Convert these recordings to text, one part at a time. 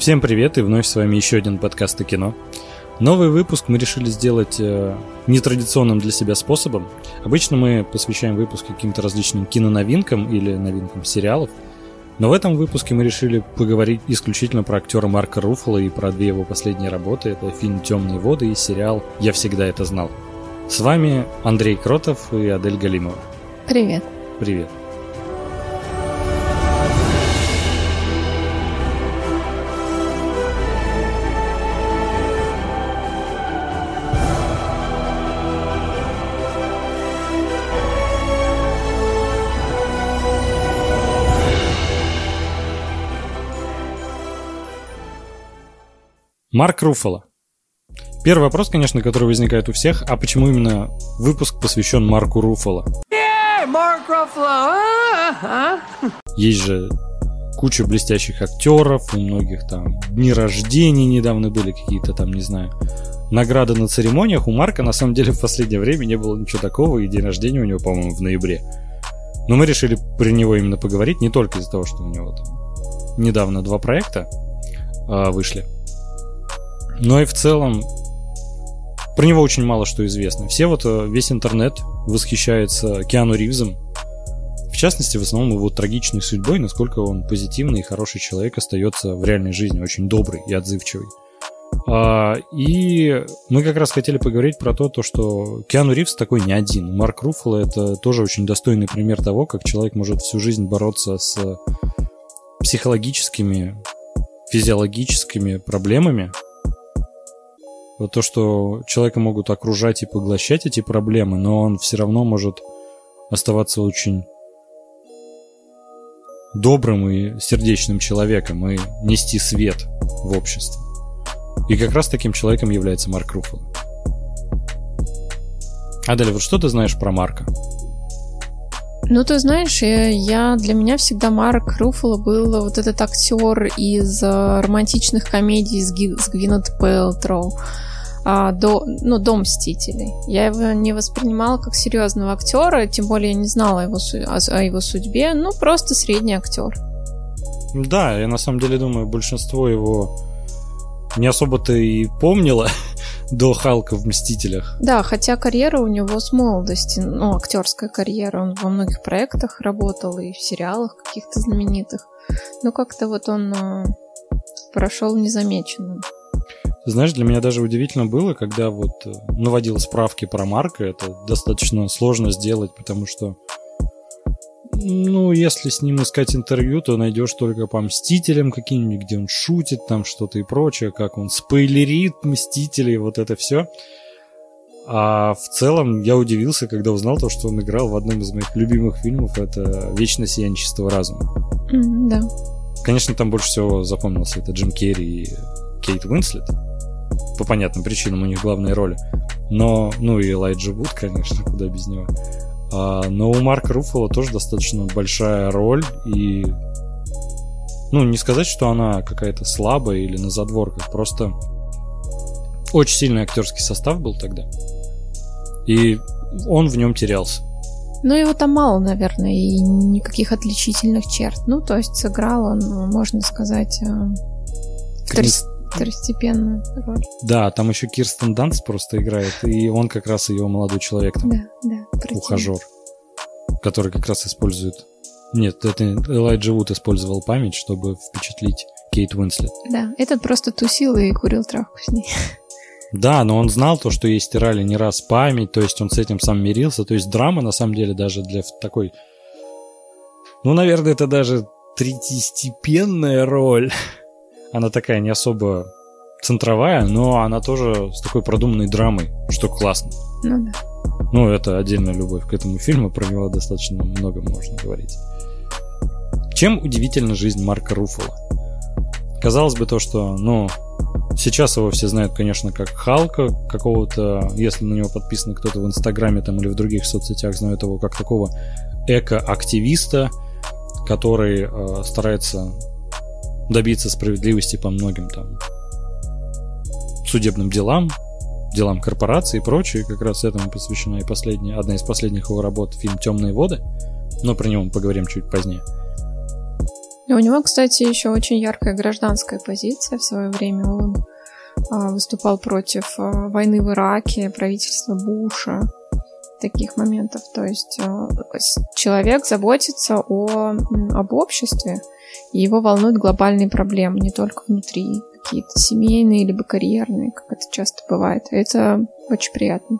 Всем привет и вновь с вами еще один подкаст о кино. Новый выпуск мы решили сделать э, нетрадиционным для себя способом. Обычно мы посвящаем выпуск каким-то различным киноновинкам или новинкам сериалов. Но в этом выпуске мы решили поговорить исключительно про актера Марка Руффало и про две его последние работы. Это фильм «Темные воды» и сериал «Я всегда это знал». С вами Андрей Кротов и Адель Галимова. Привет. Привет. Марк Руффало. Первый вопрос, конечно, который возникает у всех, а почему именно выпуск посвящен Марку Руффало? Yeah, Марк Руффало! Есть же куча блестящих актеров, у многих там дни рождения недавно были какие-то там, не знаю, награды на церемониях. У Марка на самом деле в последнее время не было ничего такого, и день рождения у него, по-моему, в ноябре. Но мы решили про него именно поговорить не только из-за того, что у него там недавно два проекта э, вышли, но и в целом про него очень мало что известно. Все вот, э, весь интернет восхищается Киану Ривзом. В частности, в основном его трагичной судьбой, насколько он позитивный и хороший человек остается в реальной жизни, очень добрый и отзывчивый. А, и мы как раз хотели поговорить про то, то, что Киану Ривз такой не один. Марк Руффало это тоже очень достойный пример того, как человек может всю жизнь бороться с психологическими, физиологическими проблемами, то, что человека могут окружать и поглощать эти проблемы, но он все равно может оставаться очень добрым и сердечным человеком и нести свет в общество. И как раз таким человеком является Марк Руффало. Адель, вот что ты знаешь про Марка? Ну, ты знаешь, я, для меня всегда Марк Руффало был вот этот актер из э, романтичных комедий с, Ги, с Гвинет Пэлтроу а, до, ну, до Мстителей. Я его не воспринимала как серьезного актера, тем более я не знала его, о, о его судьбе, ну, просто средний актер. Да, я на самом деле думаю, большинство его не особо-то и помнило до Халка в Мстителях. Да, хотя карьера у него с молодости, ну, актерская карьера, он во многих проектах работал и в сериалах каких-то знаменитых. Но как-то вот он э, прошел незамеченным. Знаешь, для меня даже удивительно было, когда вот э, наводил справки про Марка. Это достаточно сложно сделать, потому что ну, если с ним искать интервью, то найдешь только по Мстителям каким-нибудь, где он шутит, там что-то и прочее, как он спойлерит Мстителей, вот это все. А в целом я удивился, когда узнал то, что он играл в одном из моих любимых фильмов, это «Вечно сияние чистого разума». Mm, да. Конечно, там больше всего запомнился это Джим Керри и Кейт Уинслет по понятным причинам у них главные роли. Но, ну и Элайджа Вуд, конечно, куда без него. А, но у Марка Руффало тоже достаточно большая роль, и ну, не сказать, что она какая-то слабая или на задворках, просто очень сильный актерский состав был тогда. И он в нем терялся. Ну, его там мало, наверное, и никаких отличительных черт. Ну, то есть сыграл он, можно сказать, э, Крис второстепенную роль. Да, там еще Кирстен Данс просто играет, и он как раз ее молодой человек там. Да, да. Ухажер. Который как раз использует... Нет, это Элайджа Вуд использовал память, чтобы впечатлить Кейт Уинслет. Да, этот просто тусил и курил травку с ней. Да, но он знал то, что ей стирали не раз память, то есть он с этим сам мирился. То есть драма, на самом деле, даже для такой... Ну, наверное, это даже третьестепенная роль она такая не особо центровая, но она тоже с такой продуманной драмой, что классно. Ну да. Ну, это отдельная любовь к этому фильму, про него достаточно много можно говорить. Чем удивительна жизнь Марка Руффала? Казалось бы то, что, ну, сейчас его все знают, конечно, как Халка какого-то, если на него подписан кто-то в Инстаграме там или в других соцсетях, знают его как такого эко-активиста, который э, старается добиться справедливости по многим там судебным делам, делам корпорации и прочее. Как раз этому посвящена и последняя, одна из последних его работ, фильм «Темные воды», но про него мы поговорим чуть позднее. у него, кстати, еще очень яркая гражданская позиция в свое время. Он а, выступал против а, войны в Ираке, правительства Буша, таких моментов. То есть а, человек заботится о, об обществе, и его волнуют глобальные проблемы, не только внутри, какие-то семейные либо карьерные, как это часто бывает. Это очень приятно.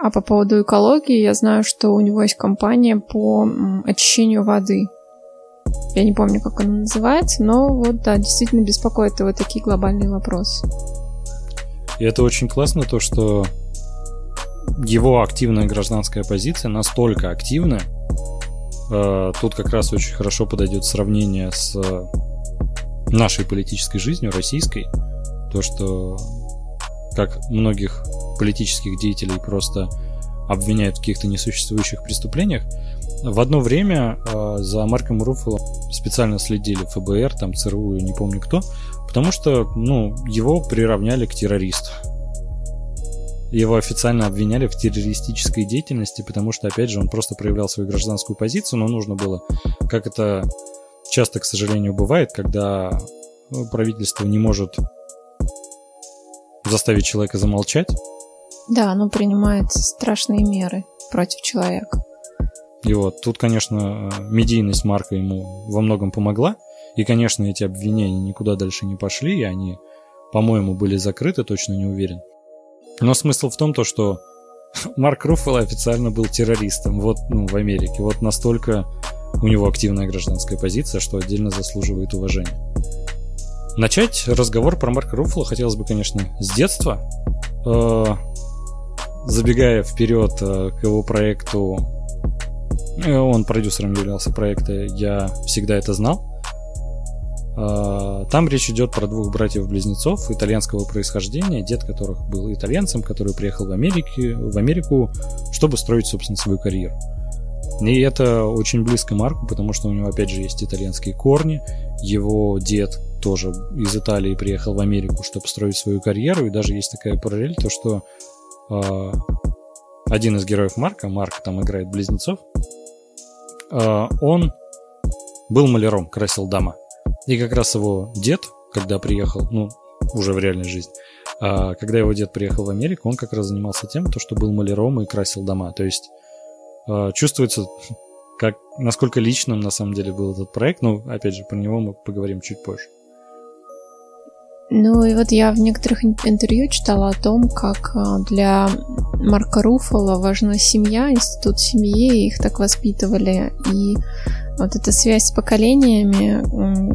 А по поводу экологии, я знаю, что у него есть компания по очищению воды. Я не помню, как она называется, но вот да, действительно беспокоит его такие глобальные вопросы. И это очень классно, то, что его активная гражданская позиция настолько активна, тут как раз очень хорошо подойдет сравнение с нашей политической жизнью, российской, то, что как многих политических деятелей просто обвиняют в каких-то несуществующих преступлениях, в одно время э, за Марком Руффало специально следили ФБР, там ЦРУ, не помню кто, потому что, ну, его приравняли к террористу. Его официально обвиняли в террористической деятельности, потому что, опять же, он просто проявлял свою гражданскую позицию, но нужно было, как это часто, к сожалению, бывает, когда ну, правительство не может заставить человека замолчать. Да, оно принимает страшные меры против человека. И вот тут, конечно, медийность Марка ему во многом помогла. И, конечно, эти обвинения никуда дальше не пошли, и они, по-моему, были закрыты, точно не уверен. Но смысл в том, то, что Марк Руффало официально был террористом вот, ну, в Америке. Вот настолько у него активная гражданская позиция, что отдельно заслуживает уважения. Начать разговор про Марка Руффало хотелось бы, конечно, с детства. Э, забегая вперед э, к его проекту Э, он продюсером являлся проекта «Я всегда это знал». А, там речь идет про двух братьев-близнецов итальянского происхождения, дед которых был итальянцем, который приехал в, Америке, в Америку, чтобы строить, собственно, свою карьеру. И это очень близко Марку, потому что у него, опять же, есть итальянские корни. Его дед тоже из Италии приехал в Америку, чтобы строить свою карьеру. И даже есть такая параллель, то что э, один из героев Марка, Марк там играет близнецов, Э, он был маляром, красил дома. И как раз его дед, когда приехал, ну, уже в реальной жизни, а, когда его дед приехал в Америку, он как раз занимался тем, то, что был маляром и красил дома. То есть э, чувствуется, как, насколько личным на самом деле был этот проект. Но, опять же, про него мы поговорим чуть позже. Ну и вот я в некоторых интервью читала о том, как а, для Марка Руфала важна семья, институт семьи, их так воспитывали. И вот эта связь с поколениями,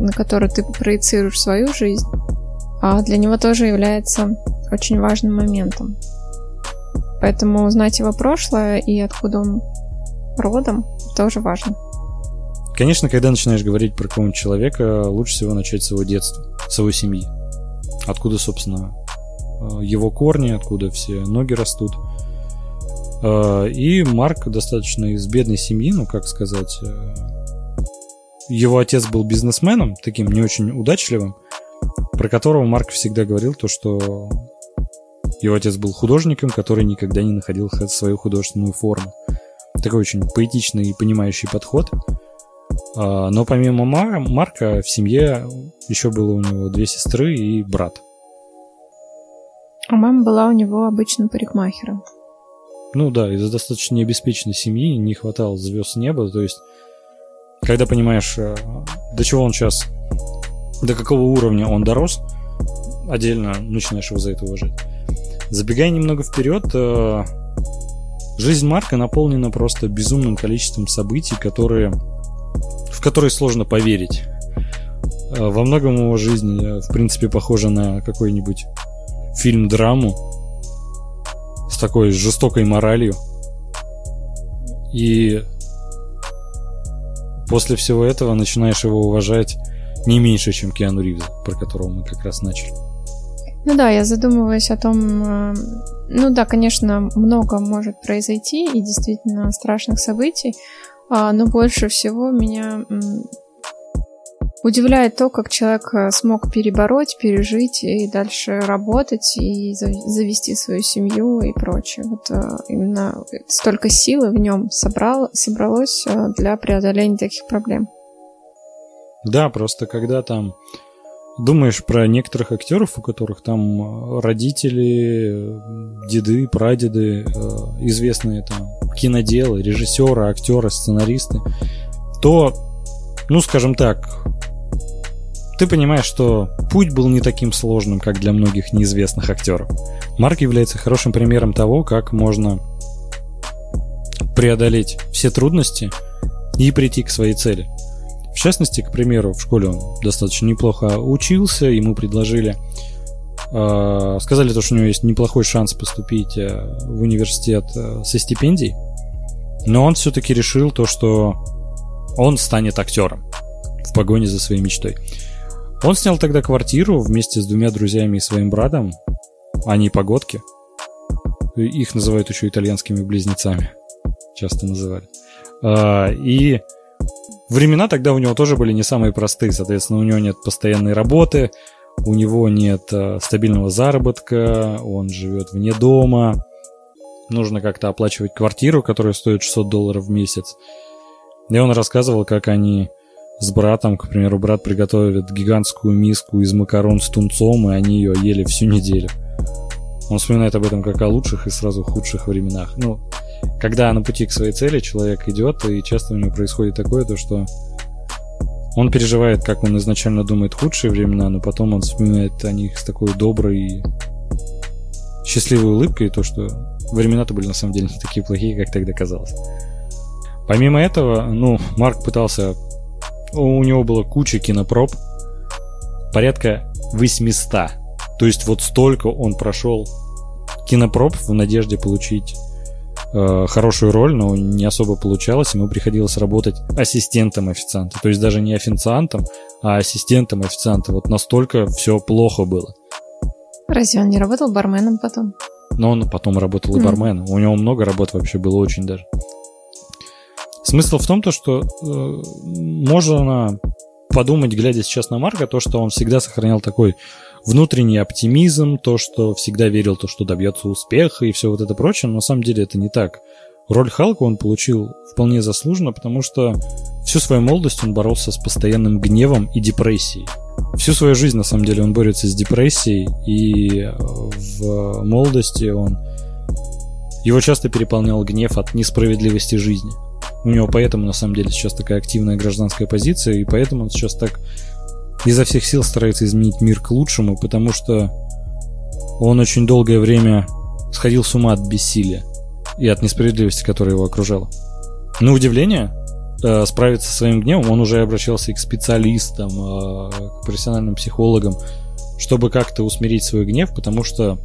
на которую ты проецируешь свою жизнь, а для него тоже является очень важным моментом. Поэтому узнать его прошлое и откуда он родом тоже важно. Конечно, когда начинаешь говорить про какого-нибудь человека, лучше всего начать с его детства, с его семьи откуда, собственно, э, его корни, откуда все ноги растут. Э, и Марк достаточно из бедной семьи, ну, как сказать, э, его отец был бизнесменом, таким не очень удачливым, про которого Марк всегда говорил то, что его отец был художником, который никогда не находил свою художественную форму. Такой очень поэтичный и понимающий подход. Но помимо Марка в семье еще было у него две сестры и брат. А мама была у него обычным парикмахером. Ну да, из-за достаточно необеспеченной семьи не хватало звезд неба. То есть, когда понимаешь, э, до чего он сейчас, до какого уровня он дорос, отдельно начинаешь его за это уважать. Забегая немного вперед, э, жизнь Марка наполнена просто безумным количеством событий, которые, в которые сложно поверить. Э, во многом его жизнь, в принципе, похожа на какой-нибудь фильм-драму с такой жестокой моралью. И после всего этого начинаешь его уважать не меньше, чем Киану Ривза, про которого мы как раз начали. Ну да, я задумываюсь о том, э, ну да, конечно, много может произойти и действительно страшных событий, а, но больше всего меня Удивляет то, как человек э, смог перебороть, пережить и дальше работать и завести свою семью и прочее. Вот э, именно столько силы в нем собрал, собралось э, для преодоления таких проблем. Да, просто когда там думаешь про некоторых актеров, у которых там родители, деды, прадеды, известные там киноделы, режиссеры, актеры, сценаристы, то, ну, скажем так, ты понимаешь, что путь был не таким сложным, как для многих неизвестных актеров. Марк является хорошим примером того, как можно преодолеть все трудности и прийти к своей цели. В частности, к примеру, в школе он достаточно неплохо учился, ему предложили, э, сказали то, что у него есть неплохой шанс поступить э, в университет э, со стипендией, но он все-таки решил то, что он станет актером в погоне за своей мечтой. Он снял тогда квартиру вместе с двумя друзьями и своим братом. Они погодки. Их называют еще итальянскими близнецами. Часто называли. А, и времена тогда у него тоже были не самые простые. Соответственно, у него нет постоянной работы, у него нет а, стабильного заработка, он живет вне дома. Нужно как-то оплачивать квартиру, которая стоит 600 долларов в месяц. И он рассказывал, как они с братом, к примеру, брат приготовит гигантскую миску из макарон с тунцом, и они ее ели всю неделю. Он вспоминает об этом как о лучших и сразу худших временах. Ну, когда на пути к своей цели человек идет, и часто у него происходит такое, то что он переживает, как он изначально думает, худшие времена, но потом он вспоминает о них с такой доброй и счастливой улыбкой, то что времена-то были на самом деле не такие плохие, как тогда казалось. Помимо этого, ну, Марк пытался у него было куча кинопроб, порядка 800. То есть вот столько он прошел кинопроб в надежде получить э, хорошую роль, но не особо получалось. Ему приходилось работать ассистентом официанта. То есть даже не официантом, а ассистентом официанта. Вот настолько все плохо было. Разве он не работал барменом потом? Но он потом работал и барменом. У него много работ вообще было очень даже. Смысл в том, то, что э, можно подумать, глядя сейчас на Марка, то, что он всегда сохранял такой внутренний оптимизм, то, что всегда верил, то, что добьется успеха и все вот это прочее, но на самом деле это не так. Роль Халка он получил вполне заслуженно, потому что всю свою молодость он боролся с постоянным гневом и депрессией. Всю свою жизнь, на самом деле, он борется с депрессией, и э, в молодости он его часто переполнял гнев от несправедливости жизни. У него поэтому, на самом деле, сейчас такая активная гражданская позиция, и поэтому он сейчас так изо всех сил старается изменить мир к лучшему, потому что он очень долгое время сходил с ума от бессилия и от несправедливости, которая его окружала. На удивление, э, справиться со своим гневом, он уже обращался и к специалистам, э, к профессиональным психологам, чтобы как-то усмирить свой гнев, потому что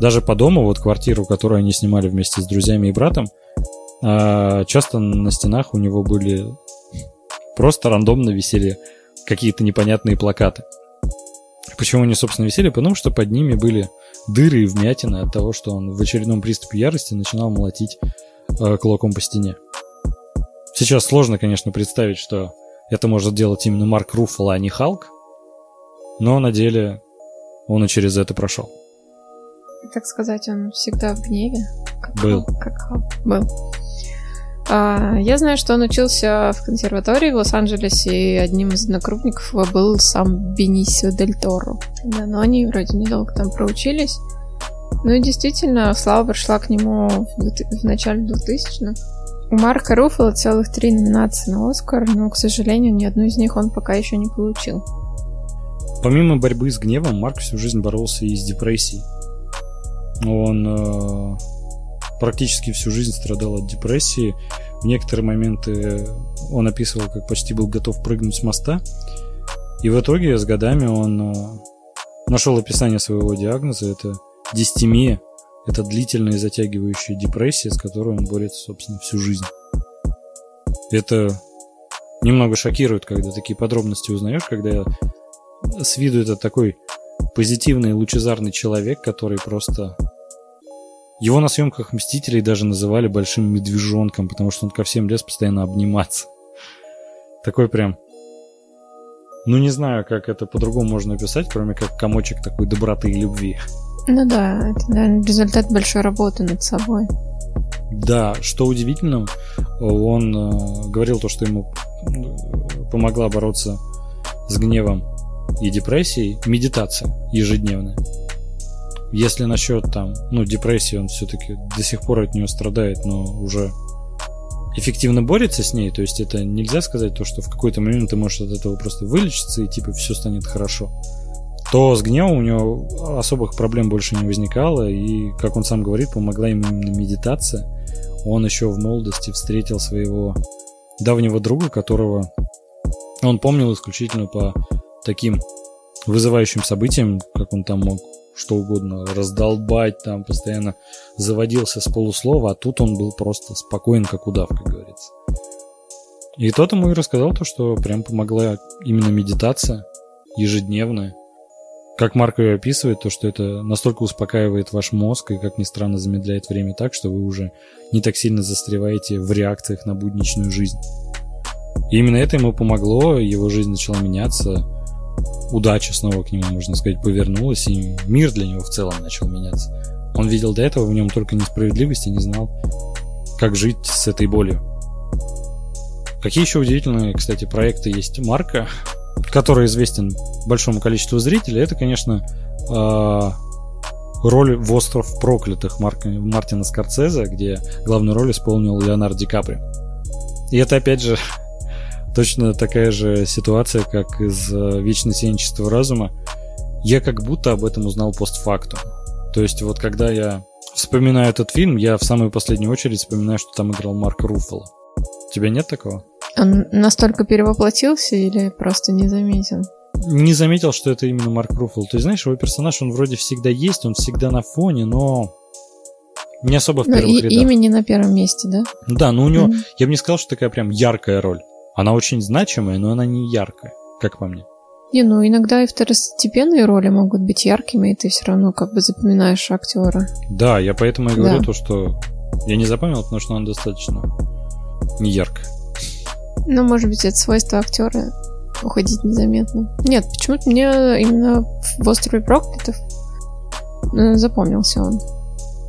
даже по дому, вот квартиру, которую они снимали вместе с друзьями и братом, а часто на стенах у него были просто рандомно висели какие-то непонятные плакаты. Почему они, собственно, висели? Потому что под ними были дыры и вмятины от того, что он в очередном приступе ярости начинал молотить э, кулаком по стене. Сейчас сложно, конечно, представить, что это может делать именно Марк Руффало, а не Халк, но на деле он и через это прошел. Так сказать, он всегда в гневе. Как был. Халк, как Халк. Был. А, я знаю, что он учился в консерватории в Лос-Анджелесе, и одним из однокрупников его был сам Бенисио Дель Торо. Да, но они вроде недолго там проучились. Ну и действительно, слава пришла к нему в, в начале 2000-х. У Марка Руффало целых три номинации на Оскар, но, к сожалению, ни одну из них он пока еще не получил. Помимо борьбы с гневом, Марк всю жизнь боролся и с депрессией. Он э, практически всю жизнь страдал от депрессии. В некоторые моменты он описывал, как почти был готов прыгнуть с моста. И в итоге с годами он э, нашел описание своего диагноза. Это дистемия. Это длительная затягивающая депрессия, с которой он борется, собственно, всю жизнь. Это немного шокирует, когда такие подробности узнаешь, когда с виду это такой позитивный, лучезарный человек, который просто его на съемках «Мстителей» даже называли большим медвежонком, потому что он ко всем лез постоянно обниматься. Такой прям... Ну, не знаю, как это по-другому можно описать, кроме как комочек такой доброты и любви. Ну да, это наверное, результат большой работы над собой. Да, что удивительно, он э, говорил то, что ему помогла бороться с гневом и депрессией медитация ежедневная. Если насчет там, ну, депрессии, он все-таки до сих пор от нее страдает, но уже эффективно борется с ней, то есть это нельзя сказать то, что в какой-то момент ты можешь от этого просто вылечиться и типа все станет хорошо. То с гневом у него особых проблем больше не возникало, и, как он сам говорит, помогла ему именно медитация. Он еще в молодости встретил своего давнего друга, которого он помнил исключительно по таким вызывающим событиям, как он там мог что угодно раздолбать, там постоянно заводился с полуслова, а тут он был просто спокоен, как удав, как говорится. И тот ему и рассказал то, что прям помогла именно медитация ежедневная. Как Марк ее описывает, то, что это настолько успокаивает ваш мозг и, как ни странно, замедляет время так, что вы уже не так сильно застреваете в реакциях на будничную жизнь. И именно это ему помогло, его жизнь начала меняться, удача снова к нему, можно сказать, повернулась, и мир для него в целом начал меняться. Он видел до этого в нем только несправедливость и не знал, как жить с этой болью. Какие еще удивительные, кстати, проекты есть Марка, который известен большому количеству зрителей, это, конечно, а, роль в «Остров проклятых» Марка, Мартина Скорцезе, где главную роль исполнил Леонард Ди Капри. И это, опять же, точно такая же ситуация, как из э, «Вечное сенчества разума». Я как будто об этом узнал постфактум. То есть вот когда я вспоминаю этот фильм, я в самую последнюю очередь вспоминаю, что там играл Марк Руффало. У тебя нет такого? Он настолько перевоплотился или просто не заметил? Не заметил, что это именно Марк Руффало. То есть, знаешь, его персонаж, он вроде всегда есть, он всегда на фоне, но не особо в но первых и, рядах. Имя не на первом месте, да? Да, но у него, mm-hmm. я бы не сказал, что такая прям яркая роль. Она очень значимая, но она не яркая, как по мне. Не, ну иногда и второстепенные роли могут быть яркими, и ты все равно как бы запоминаешь актера. Да, я поэтому и говорю да. то, что я не запомнил, потому что он достаточно не яркая. Ну, может быть, это свойство актера уходить незаметно. Нет, почему-то мне именно в острове проклятых запомнился он.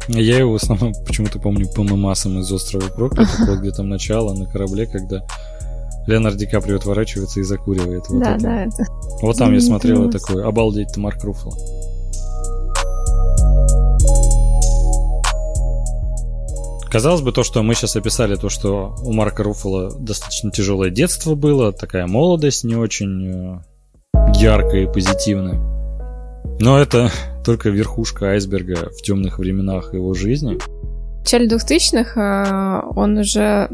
Я его в основном почему-то помню по мемасам из острова проклятых, вот где там начало на корабле, когда Леонард Ди Каприо отворачивается и закуривает. Вот да, это. да, это. Вот там я смотрел такой, обалдеть, ты Марк Руффало. Казалось бы, то, что мы сейчас описали, то, что у Марка Руффала достаточно тяжелое детство было, такая молодость не очень э, яркая и позитивная. Но это только верхушка айсберга в темных временах его жизни. В начале 2000-х э, он уже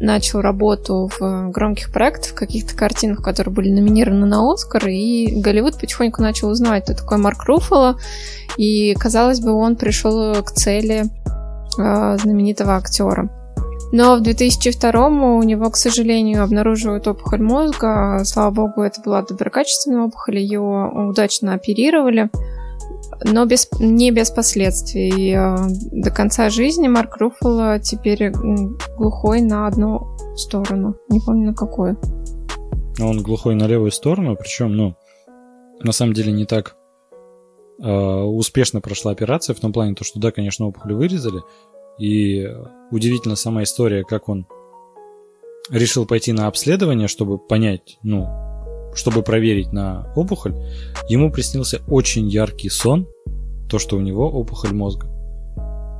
начал работу в громких проектах, каких-то картинах, которые были номинированы на Оскар, и Голливуд потихоньку начал узнавать, кто такой Марк Руффало, и, казалось бы, он пришел к цели э, знаменитого актера. Но в 2002 у него, к сожалению, обнаруживают опухоль мозга. Слава богу, это была доброкачественная опухоль, ее удачно оперировали но без, не без последствий. Э, до конца жизни Марк Руффало теперь глухой на одну сторону. Не помню на какую. Он глухой на левую сторону, причем, ну, на самом деле не так э, успешно прошла операция, в том плане, то, что да, конечно, опухоль вырезали, и удивительно сама история, как он решил пойти на обследование, чтобы понять, ну, чтобы проверить на опухоль, ему приснился очень яркий сон, то, что у него опухоль мозга.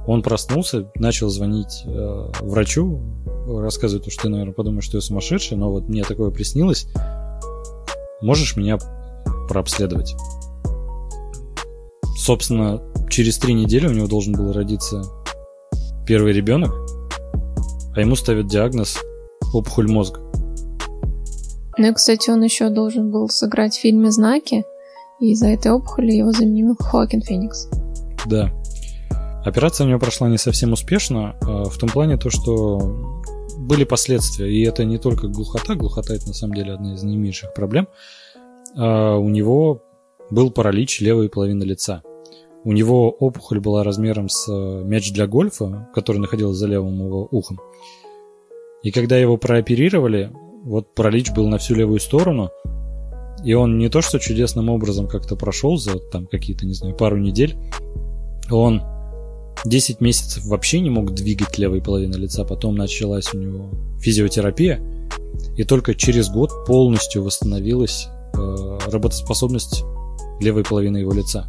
Он проснулся, начал звонить э, врачу, рассказывает, что ты, наверное, подумаешь, что я сумасшедший, но вот мне такое приснилось. Можешь меня прообследовать? Собственно, через три недели у него должен был родиться первый ребенок, а ему ставят диагноз опухоль мозга. Ну и, кстати, он еще должен был сыграть в фильме «Знаки», и из-за этой опухоли его заменил Хоакин Феникс. Да. Операция у него прошла не совсем успешно, а в том плане то, что были последствия, и это не только глухота, глухота это на самом деле одна из наименьших проблем, а у него был паралич левой половины лица. У него опухоль была размером с э, мяч для гольфа, который находился за левым его ухом. И когда его прооперировали, вот паралич был на всю левую сторону, и он не то что чудесным образом как-то прошел за там какие-то, не знаю, пару недель, он 10 месяцев вообще не мог двигать левой половиной лица, потом началась у него физиотерапия, и только через год полностью восстановилась э, работоспособность левой половины его лица.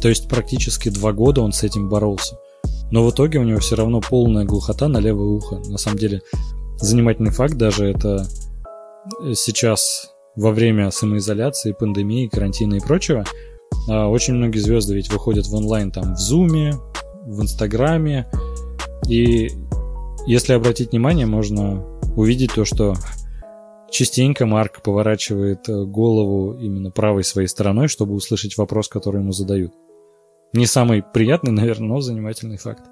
То есть практически два года он с этим боролся. Но в итоге у него все равно полная глухота на левое ухо. На самом деле занимательный факт даже это сейчас во время самоизоляции, пандемии, карантина и прочего, а, очень многие звезды ведь выходят в онлайн там в Зуме, в Инстаграме. И если обратить внимание, можно увидеть то, что частенько Марк поворачивает э, голову именно правой своей стороной, чтобы услышать вопрос, который ему задают. Не самый приятный, наверное, но занимательный факт.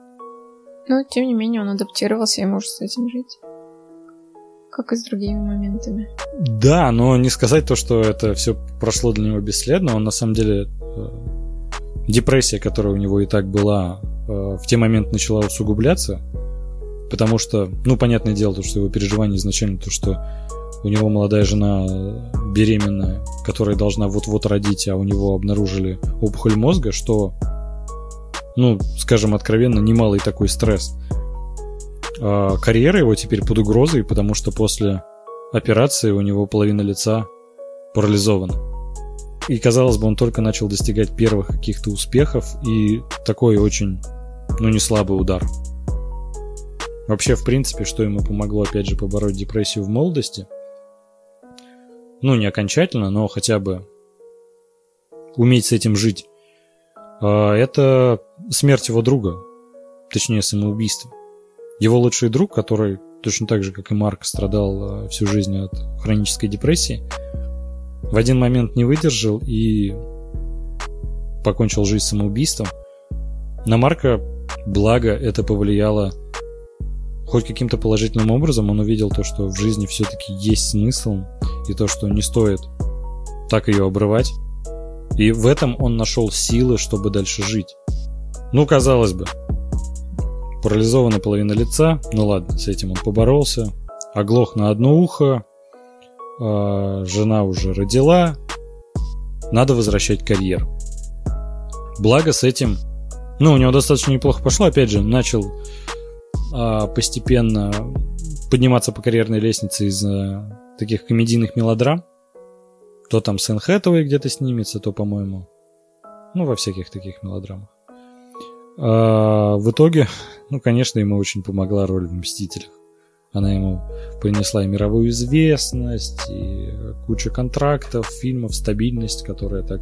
Но, тем не менее, он адаптировался и может с этим жить. Как и с другими моментами. Да, но не сказать то, что это все прошло для него бесследно. Он на самом деле э, депрессия, которая у него и так была, э, в те моменты начала усугубляться, потому что, ну, понятное дело, то, что его переживание изначально то, что у него молодая жена беременная, которая должна вот-вот родить, а у него обнаружили опухоль мозга, что, ну, скажем откровенно, немалый такой стресс. А карьера его теперь под угрозой, потому что после операции у него половина лица парализована. И, казалось бы, он только начал достигать первых каких-то успехов, и такой очень, ну, не слабый удар. Вообще, в принципе, что ему помогло, опять же, побороть депрессию в молодости – ну, не окончательно, но хотя бы уметь с этим жить. А, это смерть его друга, точнее самоубийство. Его лучший друг, который точно так же, как и Марк, страдал а, всю жизнь от хронической депрессии, в один момент не выдержал и покончил жизнь самоубийством. На Марка, благо, это повлияло хоть каким-то положительным образом. Он увидел то, что в жизни все-таки есть смысл, и то, что не стоит так ее обрывать. И в этом он нашел силы, чтобы дальше жить. Ну, казалось бы, парализована половина лица, ну ладно, с этим он поборолся, оглох на одно ухо, э, жена уже родила, надо возвращать карьеру. Благо с этим, ну, у него достаточно неплохо пошло, опять же, начал э, постепенно подниматься по карьерной лестнице из-за таких комедийных мелодрам. То там Сэн Хэтэуэй где-то снимется, то, по-моему, ну, во всяких таких мелодрамах. А, в итоге, ну, конечно, ему очень помогла роль в «Мстителях». Она ему принесла и мировую известность, и кучу контрактов, фильмов, стабильность, которая так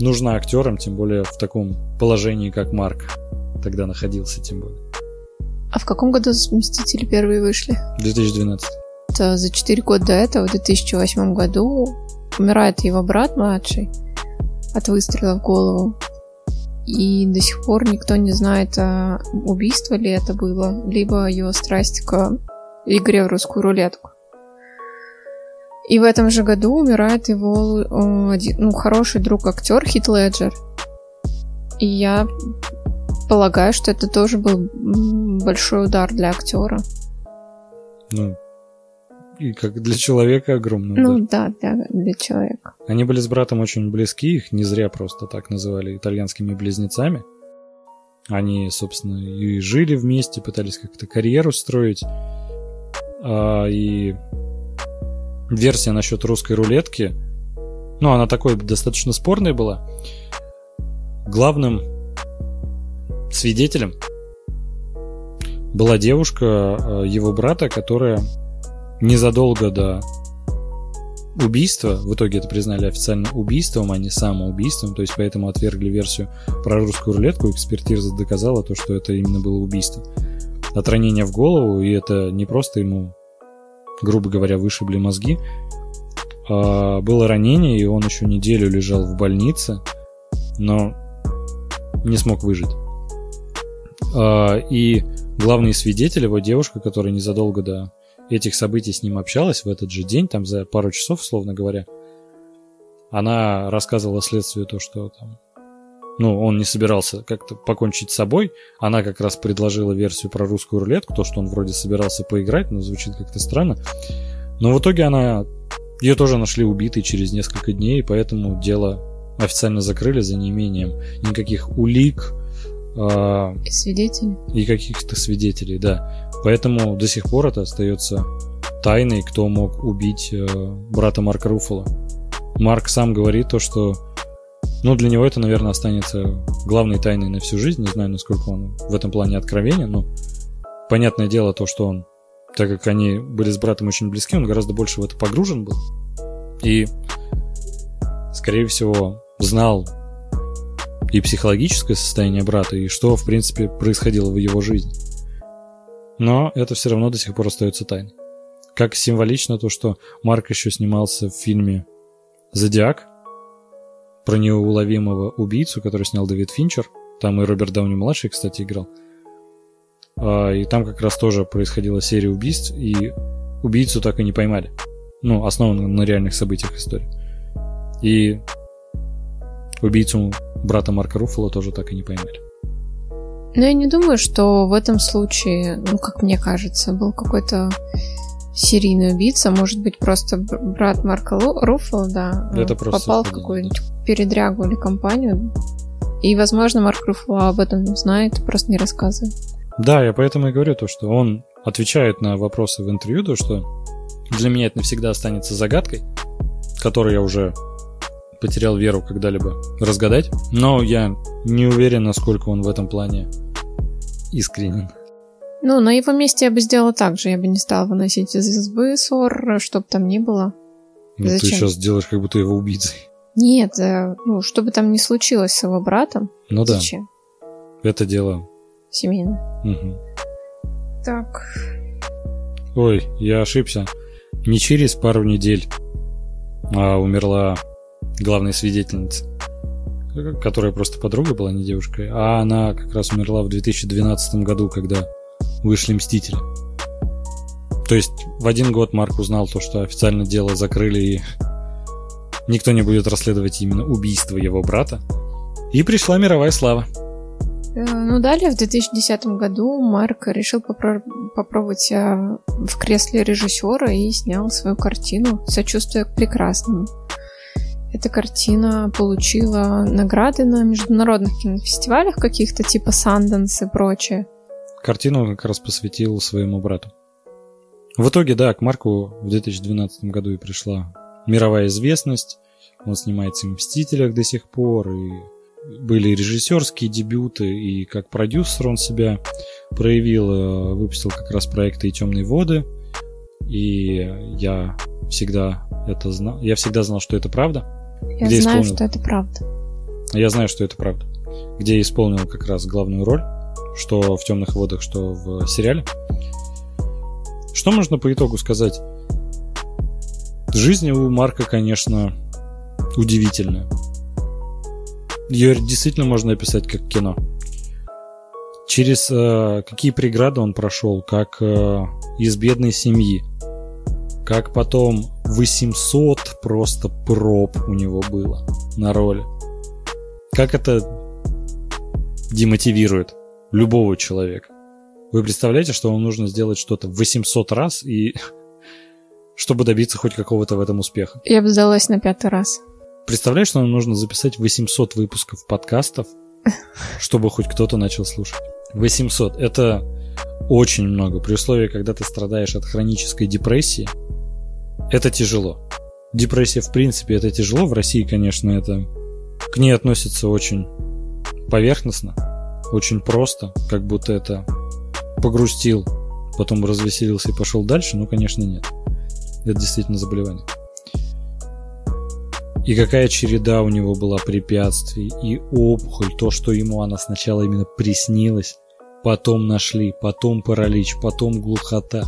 нужна актерам, тем более в таком положении, как Марк тогда находился, тем более. А в каком году «Мстители» первые вышли? 2012 за 4 года до этого, в 2008 году, умирает его брат младший от выстрела в голову. И до сих пор никто не знает, а убийство ли это было, либо его страсть к игре в русскую рулетку. И в этом же году умирает его ну, хороший друг актер Хит Леджер. И я полагаю, что это тоже был большой удар для актера. Ну, и как для человека огромный удар. Ну да, для, для человека. Они были с братом очень близки, их не зря просто так называли итальянскими близнецами. Они, собственно, и жили вместе, пытались как-то карьеру строить. А, и версия насчет русской рулетки, ну, она такой достаточно спорной была. Главным свидетелем была девушка а, его брата, которая незадолго до убийства, в итоге это признали официально убийством, а не самоубийством, то есть поэтому отвергли версию про русскую рулетку, экспертиза доказала то, что это именно было убийство. От ранения в голову, и это не просто ему, грубо говоря, вышибли мозги, а было ранение, и он еще неделю лежал в больнице, но не смог выжить. А, и главный свидетель, его девушка, которая незадолго до этих событий с ним общалась в этот же день, там за пару часов, условно говоря, она рассказывала следствию то, что там, ну, он не собирался как-то покончить с собой. Она как раз предложила версию про русскую рулетку, то, что он вроде собирался поиграть, но звучит как-то странно. Но в итоге она... Ее тоже нашли убитой через несколько дней, поэтому дело официально закрыли за неимением никаких улик, Э, и свидетелей. И каких-то свидетелей, да. Поэтому до сих пор это остается тайной, кто мог убить э, брата Марка Руффало. Марк сам говорит то, что ну, для него это, наверное, останется главной тайной на всю жизнь. Не знаю, насколько он в этом плане откровенен, но понятное дело то, что он, так как они были с братом очень близки, он гораздо больше в это погружен был. И, скорее всего, знал и психологическое состояние брата, и что, в принципе, происходило в его жизни. Но это все равно до сих пор остается тайной. Как символично то, что Марк еще снимался в фильме «Зодиак», про неуловимого убийцу, который снял Дэвид Финчер. Там и Роберт Дауни-младший, кстати, играл. А, и там как раз тоже происходила серия убийств, и убийцу так и не поймали. Ну, основано на реальных событиях истории. И убийцу брата Марка Руффало тоже так и не поймали. Но я не думаю, что в этом случае, ну, как мне кажется, был какой-то серийный убийца, может быть, просто брат Марка Руффало, да, Это попал в какую-нибудь передрягу или компанию. И, возможно, Марк Руффало об этом знает, просто не рассказывает. Да, я поэтому и говорю то, что он отвечает на вопросы в интервью, то, что для меня это навсегда останется загадкой, которую я уже потерял веру когда-либо разгадать. Но я не уверен, насколько он в этом плане искренен. Ну, на его месте я бы сделала так же. Я бы не стала выносить из избы ссор, чтобы там ни было. Ну, Зачем? ты сейчас делаешь как будто его убийцей. Нет, э, ну, что бы там ни случилось с его братом. Ну да. Зачем? Это дело... Семейное. Угу. Так. Ой, я ошибся. Не через пару недель, а умерла главная свидетельница, которая просто подруга была, не девушкой, а она как раз умерла в 2012 году, когда вышли «Мстители». То есть в один год Марк узнал то, что официально дело закрыли и никто не будет расследовать именно убийство его брата. И пришла мировая слава. Э, ну, далее, в 2010 году Марк решил попро- попробовать себя в кресле режиссера и снял свою картину «Сочувствие к прекрасному». Эта картина получила награды на международных кинофестивалях каких-то, типа Санденс и прочее. Картину как раз посвятил своему брату. В итоге, да, к Марку в 2012 году и пришла мировая известность. Он снимается в «Мстителях» до сих пор, и были режиссерские дебюты, и как продюсер он себя проявил, э, выпустил как раз проекты и «Темные воды», и я всегда это знал, я всегда знал, что это правда. Я знаю, исполнил... что это правда. Я знаю, что это правда. Где исполнил как раз главную роль что в темных водах, что в сериале. Что можно по итогу сказать? Жизнь у Марка, конечно, удивительная. Ее действительно можно описать как кино. Через э, какие преграды он прошел, как э, из бедной семьи, как потом 800 просто проб у него было на роли. Как это демотивирует любого человека. Вы представляете, что вам нужно сделать что-то 800 раз, и чтобы добиться хоть какого-то в этом успеха? Я бы сдалась на пятый раз. Представляешь, что нам нужно записать 800 выпусков подкастов, чтобы хоть кто-то начал слушать? 800. Это очень много. При условии, когда ты страдаешь от хронической депрессии, это тяжело. Депрессия, в принципе, это тяжело. В России, конечно, это к ней относятся очень поверхностно очень просто, как будто это погрустил, потом развеселился и пошел дальше, ну, конечно, нет. Это действительно заболевание. И какая череда у него была препятствий, и опухоль, то, что ему она сначала именно приснилась, потом нашли, потом паралич, потом глухота,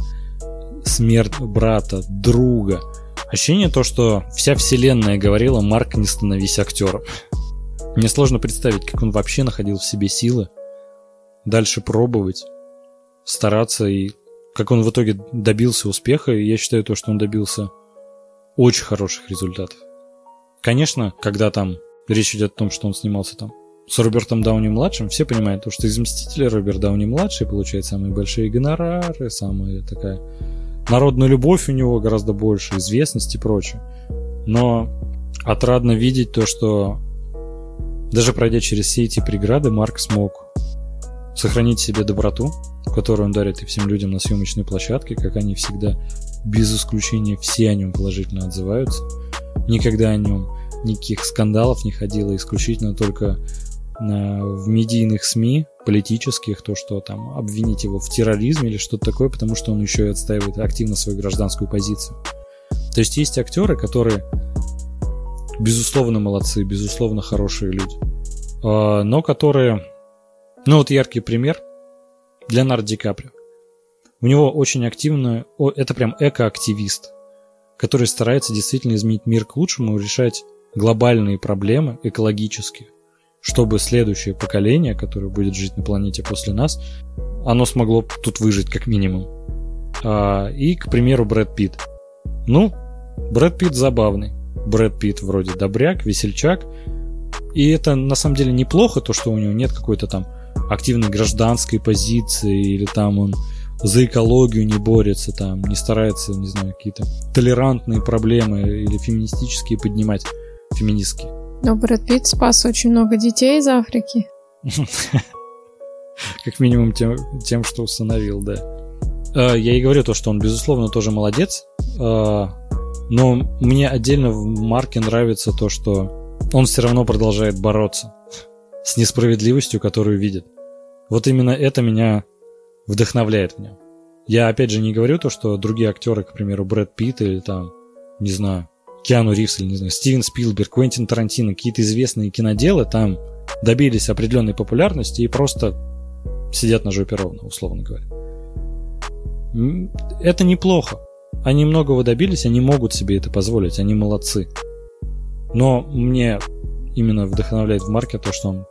смерть брата, друга. Ощущение то, что вся вселенная говорила, Марк, не становись актером. Мне сложно представить, как он вообще находил в себе силы дальше пробовать, стараться и как он в итоге добился успеха, и я считаю то, что он добился очень хороших результатов. Конечно, когда там речь идет о том, что он снимался там с Робертом Дауни-младшим, все понимают, то, что из «Мстителей» Роберт Дауни-младший получает самые большие гонорары, самая такая народная любовь у него гораздо больше, известность и прочее. Но отрадно видеть то, что даже пройдя через все эти преграды, Марк смог сохранить себе доброту, которую он дарит и всем людям на съемочной площадке, как они всегда, без исключения, все о нем положительно отзываются. Никогда о нем никаких скандалов не ходило, исключительно только в медийных СМИ, политических, то, что там обвинить его в терроризме или что-то такое, потому что он еще и отстаивает активно свою гражданскую позицию. То есть есть актеры, которые безусловно молодцы, безусловно хорошие люди, а, но которые, ну вот яркий пример, Леонардо Ди Каприо. У него очень активно, это прям экоактивист, который старается действительно изменить мир к лучшему решать глобальные проблемы экологические чтобы следующее поколение, которое будет жить на планете после нас, оно смогло тут выжить как минимум. А, и, к примеру, Брэд Питт. Ну, Брэд Питт забавный. Брэд Питт вроде добряк, весельчак. И это на самом деле неплохо, то, что у него нет какой-то там активной гражданской позиции, или там он за экологию не борется, там не старается, не знаю, какие-то толерантные проблемы или феминистические поднимать, феминистские. Но Брэд Питт спас очень много детей из Африки. Как минимум тем, тем, что установил, да. А, я и говорю то, что он, безусловно, тоже молодец. А, но мне отдельно в Марке нравится то, что он все равно продолжает бороться с несправедливостью, которую видит. Вот именно это меня вдохновляет в нем. Я опять же не говорю то, что другие актеры, к примеру, Брэд Питт или там, не знаю, Киану Ривз или, не знаю, Стивен Спилберг, Квентин Тарантино, какие-то известные киноделы там добились определенной популярности и просто сидят на жопе ровно, условно говоря. Это неплохо. Они многого добились, они могут себе это позволить, они молодцы. Но мне именно вдохновляет в Марке то, что он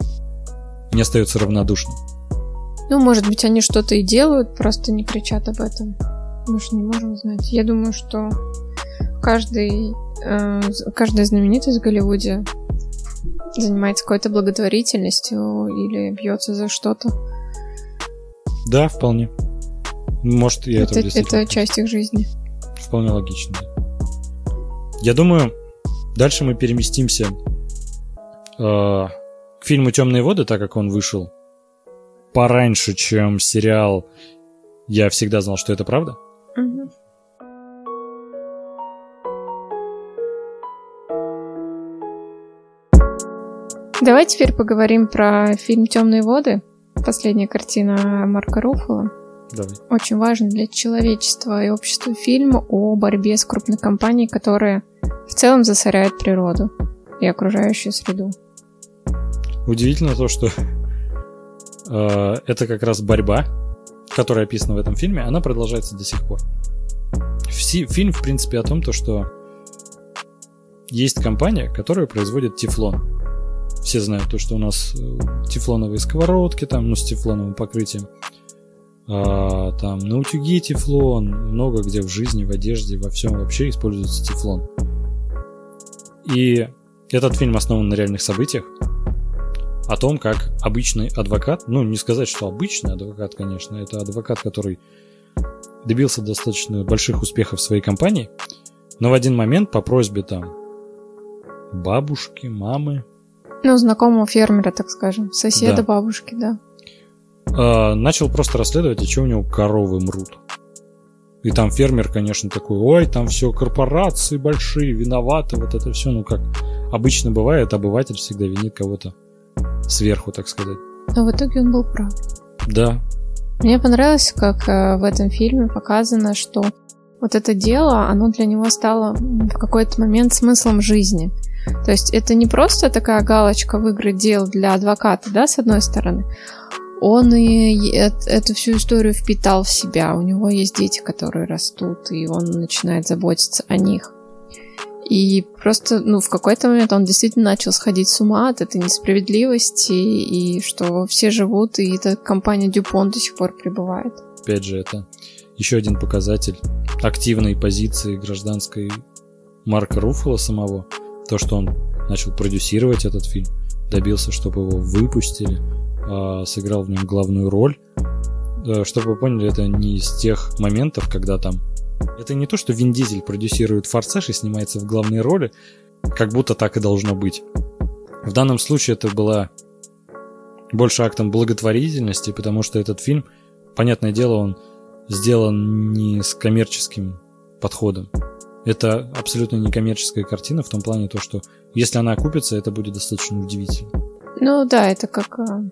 не остается равнодушным. Ну, может быть, они что-то и делают, просто не кричат об этом. Мы же не можем знать. Я думаю, что каждый каждая знаменитость в Голливуде занимается какой-то благотворительностью или бьется за что-то. Да, вполне. Может, я это, это, это часть их жизни. Вполне логично. Я думаю, дальше мы переместимся э, к фильму Темные воды, так как он вышел пораньше, чем сериал Я всегда знал, что это правда. Угу. Давай теперь поговорим про фильм «Темные воды». Последняя картина Марка Руффало. Давай. Очень важный для человечества и общества фильм о борьбе с крупной компанией, которая в целом засоряет природу и окружающую среду. Удивительно то, что э, это как раз борьба, которая описана в этом фильме, она продолжается до сих пор. Фильм, в принципе, о том, то, что есть компания, которая производит тефлон все знают то, что у нас э, тефлоновые сковородки, там, ну, с тефлоновым покрытием. А, там на утюге тефлон, много где в жизни, в одежде, во всем вообще используется тефлон. И этот фильм основан на реальных событиях. О том, как обычный адвокат, ну не сказать, что обычный адвокат, конечно, это адвокат, который добился достаточно больших успехов в своей компании, но в один момент по просьбе там бабушки, мамы, ну, знакомого фермера, так скажем. Соседа да. бабушки, да. А, начал просто расследовать, а что у него коровы мрут. И там фермер, конечно, такой, ой, там все корпорации большие, виноваты, вот это все, ну как обычно бывает, обыватель всегда винит кого-то сверху, так сказать. Но в итоге он был прав. Да. Мне понравилось, как э, в этом фильме показано, что вот это дело, оно для него стало в какой-то момент смыслом жизни. То есть это не просто такая галочка выиграть дело для адвоката, да, с одной стороны. Он и эту всю историю впитал в себя. У него есть дети, которые растут, и он начинает заботиться о них. И просто, ну, в какой-то момент он действительно начал сходить с ума от этой несправедливости, и что все живут, и эта компания Дюпон до сих пор пребывает. Опять же, это еще один показатель активной позиции гражданской Марка Руффала самого – то, что он начал продюсировать этот фильм, добился, чтобы его выпустили, а, сыграл в нем главную роль. Э, чтобы вы поняли, это не из тех моментов, когда там... Это не то, что Вин Дизель продюсирует «Форсаж» и снимается в главной роли, как будто так и должно быть. В данном случае это была больше актом благотворительности, потому что этот фильм, понятное дело, он сделан не с коммерческим подходом. Это абсолютно не коммерческая картина в том плане, то, что если она окупится, это будет достаточно удивительно. Ну да, это как, э,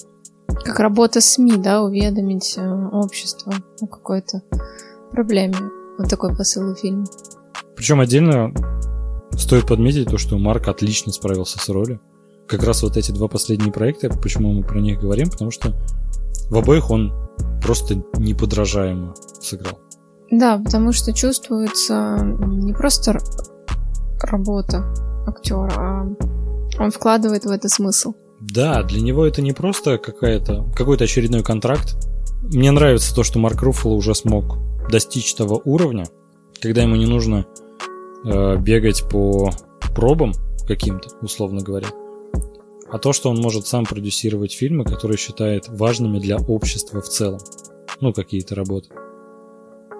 как работа СМИ, да, уведомить э, общество о какой-то проблеме. Вот такой посыл у фильма. Причем отдельно стоит подметить то, что Марк отлично справился с ролью. Как раз вот эти два последние проекта, почему мы про них говорим, потому что в обоих он просто неподражаемо сыграл. Да, потому что чувствуется не просто работа актера, а он вкладывает в это смысл. Да, для него это не просто какая-то, какой-то очередной контракт. Мне нравится то, что Марк Руффало уже смог достичь того уровня, когда ему не нужно э, бегать по пробам каким-то, условно говоря, а то, что он может сам продюсировать фильмы, которые считает важными для общества в целом. Ну, какие-то работы.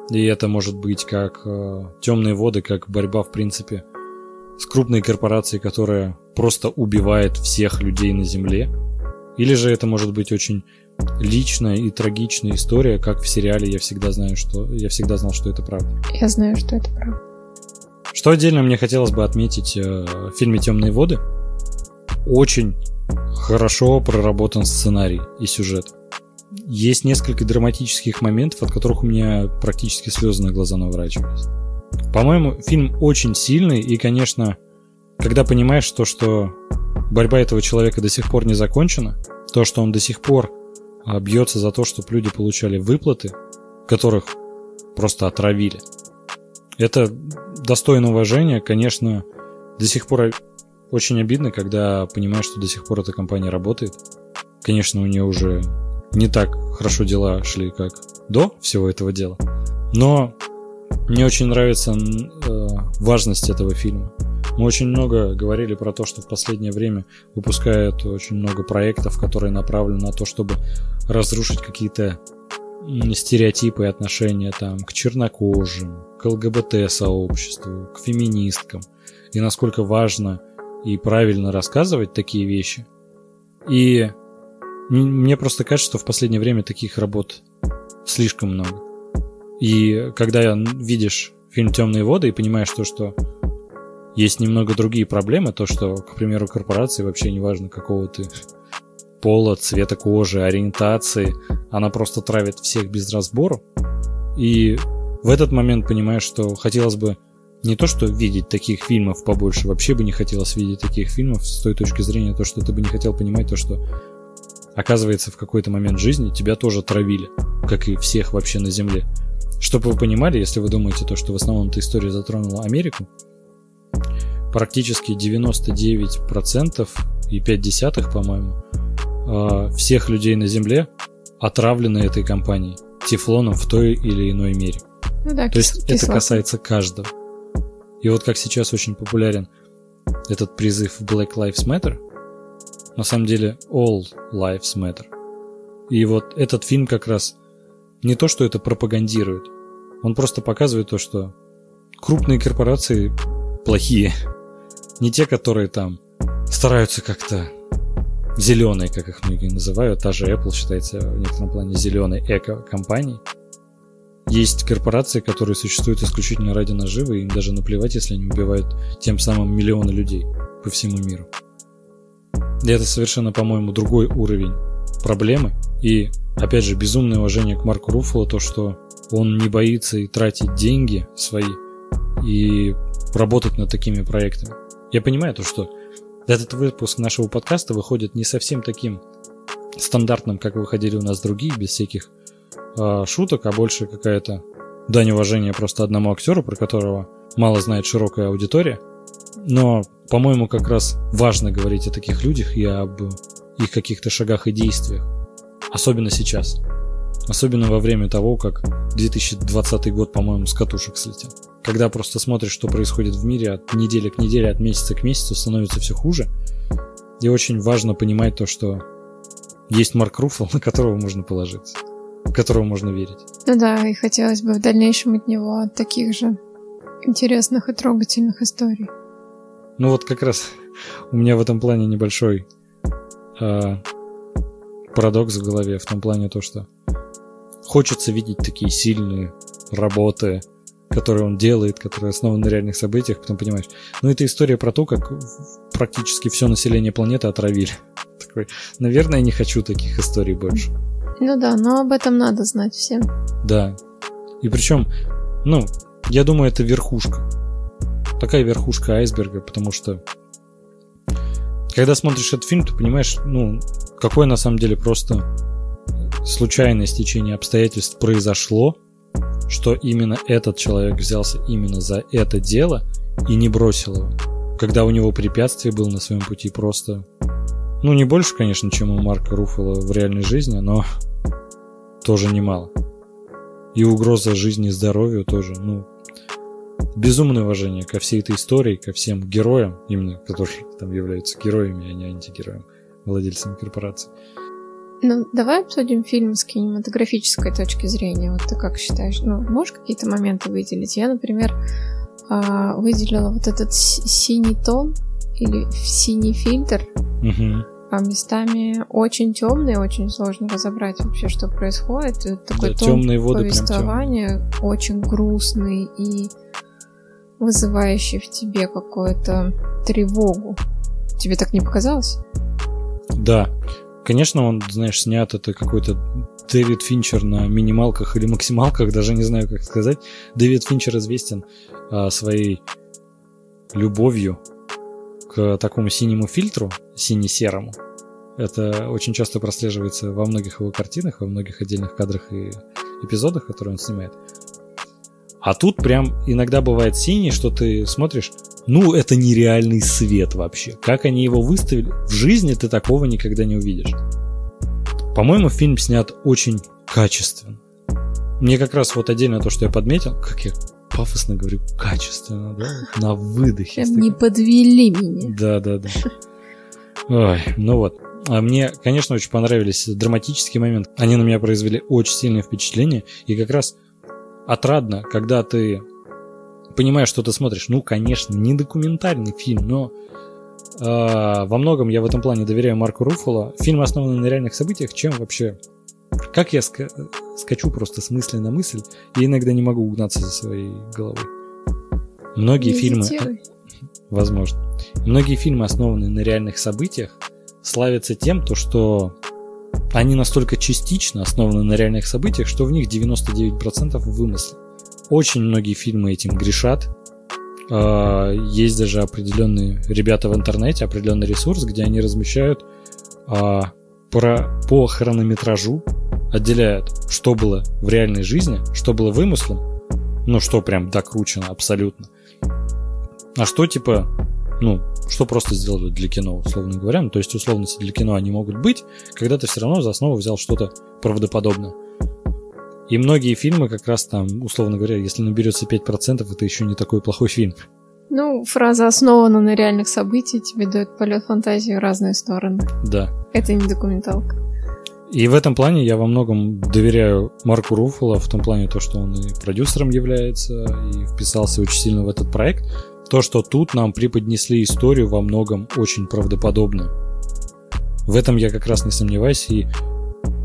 И это может быть как э, темные воды, как борьба, в принципе, с крупной корпорацией, которая просто убивает всех людей на Земле. Или же это может быть очень личная и трагичная история, как в сериале «Я всегда знаю, что...» Я всегда знал, что это правда. Я знаю, что это правда. Что отдельно мне хотелось бы отметить э, в фильме «Темные воды», очень хорошо проработан сценарий и сюжет. Есть несколько драматических моментов, от которых у меня практически слезы на глаза наворачивались. По-моему, фильм очень сильный, и, конечно, когда понимаешь то, что борьба этого человека до сих пор не закончена, то, что он до сих пор а, бьется за то, чтобы люди получали выплаты, которых просто отравили. Это достойно уважения, конечно, до сих пор очень обидно, когда понимаешь, что до сих пор эта компания работает. Конечно, у нее уже не так хорошо дела шли, как до всего этого дела. Но мне очень нравится э, важность этого фильма. Мы очень много говорили про то, что в последнее время выпускают очень много проектов, которые направлены на то, чтобы разрушить какие-то стереотипы и отношения там, к чернокожим, к ЛГБТ-сообществу, к феминисткам. И насколько важно и правильно рассказывать такие вещи. И мне просто кажется, что в последнее время таких работ слишком много. И когда видишь фильм «Темные воды» и понимаешь то, что есть немного другие проблемы, то, что, к примеру, корпорации вообще не важно какого ты пола, цвета кожи, ориентации, она просто травит всех без разбору. И в этот момент понимаешь, что хотелось бы не то, что видеть таких фильмов побольше, вообще бы не хотелось видеть таких фильмов с той точки зрения, то, что ты бы не хотел понимать то, что оказывается в какой-то момент жизни тебя тоже травили, как и всех вообще на Земле. Чтобы вы понимали, если вы думаете то, что в основном эта история затронула Америку, практически 99% и 5 десятых, по-моему, а, всех людей на Земле отравлены этой компанией тефлоном в той или иной мере. Ну да, То есть это касается каждого. И вот как сейчас очень популярен этот призыв Black Lives Matter, на самом деле All Lives Matter. И вот этот фильм как раз не то, что это пропагандирует, он просто показывает то, что крупные корпорации плохие. Не те, которые там стараются как-то зеленые, как их многие называют. Та же Apple считается в некотором плане зеленой эко-компанией. Есть корпорации, которые существуют исключительно ради наживы, и им даже наплевать, если они убивают тем самым миллионы людей по всему миру. Это совершенно, по-моему, другой уровень проблемы. И, опять же, безумное уважение к Марку Руффало, то, что он не боится и тратить деньги свои, и работать над такими проектами. Я понимаю то, что этот выпуск нашего подкаста выходит не совсем таким стандартным, как выходили у нас другие, без всяких э, шуток, а больше какая-то дань уважения просто одному актеру, про которого мало знает широкая аудитория. Но, по-моему, как раз важно говорить о таких людях и об их каких-то шагах и действиях. Особенно сейчас. Особенно во время того, как 2020 год, по-моему, с катушек слетел. Когда просто смотришь, что происходит в мире от недели к неделе, от месяца к месяцу, становится все хуже. И очень важно понимать то, что есть Марк Руффало, на которого можно положиться, в которого можно верить. Ну да, и хотелось бы в дальнейшем от него таких же интересных и трогательных историй. Ну вот как раз у меня в этом плане небольшой э, парадокс в голове в том плане то, что хочется видеть такие сильные работы, которые он делает, которые основаны на реальных событиях, потом понимаешь, ну это история про то, как практически все население планеты отравили. Такой, наверное, не хочу таких историй больше. Ну да, но об этом надо знать всем. Да. И причем, ну, я думаю, это верхушка. Такая верхушка айсберга, потому что когда смотришь этот фильм, ты понимаешь, ну, какое на самом деле просто случайное стечение обстоятельств произошло, что именно этот человек взялся именно за это дело и не бросил его. Когда у него препятствие было на своем пути просто... Ну, не больше, конечно, чем у Марка Руффало в реальной жизни, но тоже немало. И угроза жизни и здоровью тоже, ну, безумное уважение ко всей этой истории, ко всем героям, именно которые там являются героями, а не антигероями, владельцами корпорации. Ну, давай обсудим фильм с кинематографической точки зрения. Вот ты как считаешь? Ну, можешь какие-то моменты выделить? Я, например, а, выделила вот этот синий тон или синий фильтр. Угу. А местами очень темный, очень сложно разобрать вообще, что происходит. Такой да, тон темные воды повествования прям очень грустный и вызывающий в тебе какую-то тревогу. Тебе так не показалось? Да. Конечно, он, знаешь, снят это какой-то Дэвид Финчер на минималках или максималках, даже не знаю, как сказать. Дэвид Финчер известен а, своей любовью к такому синему фильтру, сине-серому. Это очень часто прослеживается во многих его картинах, во многих отдельных кадрах и эпизодах, которые он снимает. А тут прям иногда бывает синий, что ты смотришь, ну, это нереальный свет вообще. Как они его выставили? В жизни ты такого никогда не увидишь. По-моему, фильм снят очень качественно. Мне как раз вот отдельно то, что я подметил, как я пафосно говорю, качественно, да, на выдохе. Прям не подвели меня. Да, да, да. Ой, ну вот. А мне, конечно, очень понравились драматические моменты. Они на меня произвели очень сильное впечатление. И как раз отрадно, когда ты понимаешь, что ты смотришь. Ну, конечно, не документальный фильм, но э, во многом я в этом плане доверяю Марку Руффало. Фильм основан на реальных событиях, чем вообще... Как я ска- скачу просто с мысли на мысль, и иногда не могу угнаться за своей головой. Многие фильмы... Возможно. Многие фильмы, основанные на реальных событиях, славятся тем, то, что они настолько частично основаны на реальных событиях, что в них 99% вымысла. Очень многие фильмы этим грешат. А, есть даже определенные ребята в интернете, определенный ресурс, где они размещают а, про, по хронометражу, отделяют, что было в реальной жизни, что было вымыслом, ну, что прям докручено абсолютно, а что, типа, ну, что просто сделали для кино, условно говоря. Ну, то есть условности для кино они могут быть, когда ты все равно за основу взял что-то правдоподобное. И многие фильмы как раз там, условно говоря, если наберется 5%, это еще не такой плохой фильм. Ну, фраза основана на реальных событиях тебе дает полет фантазии в разные стороны. Да. Это не документалка. И в этом плане я во многом доверяю Марку Руффало, в том плане то, что он и продюсером является, и вписался очень сильно в этот проект то, что тут нам преподнесли историю во многом очень правдоподобно. В этом я как раз не сомневаюсь и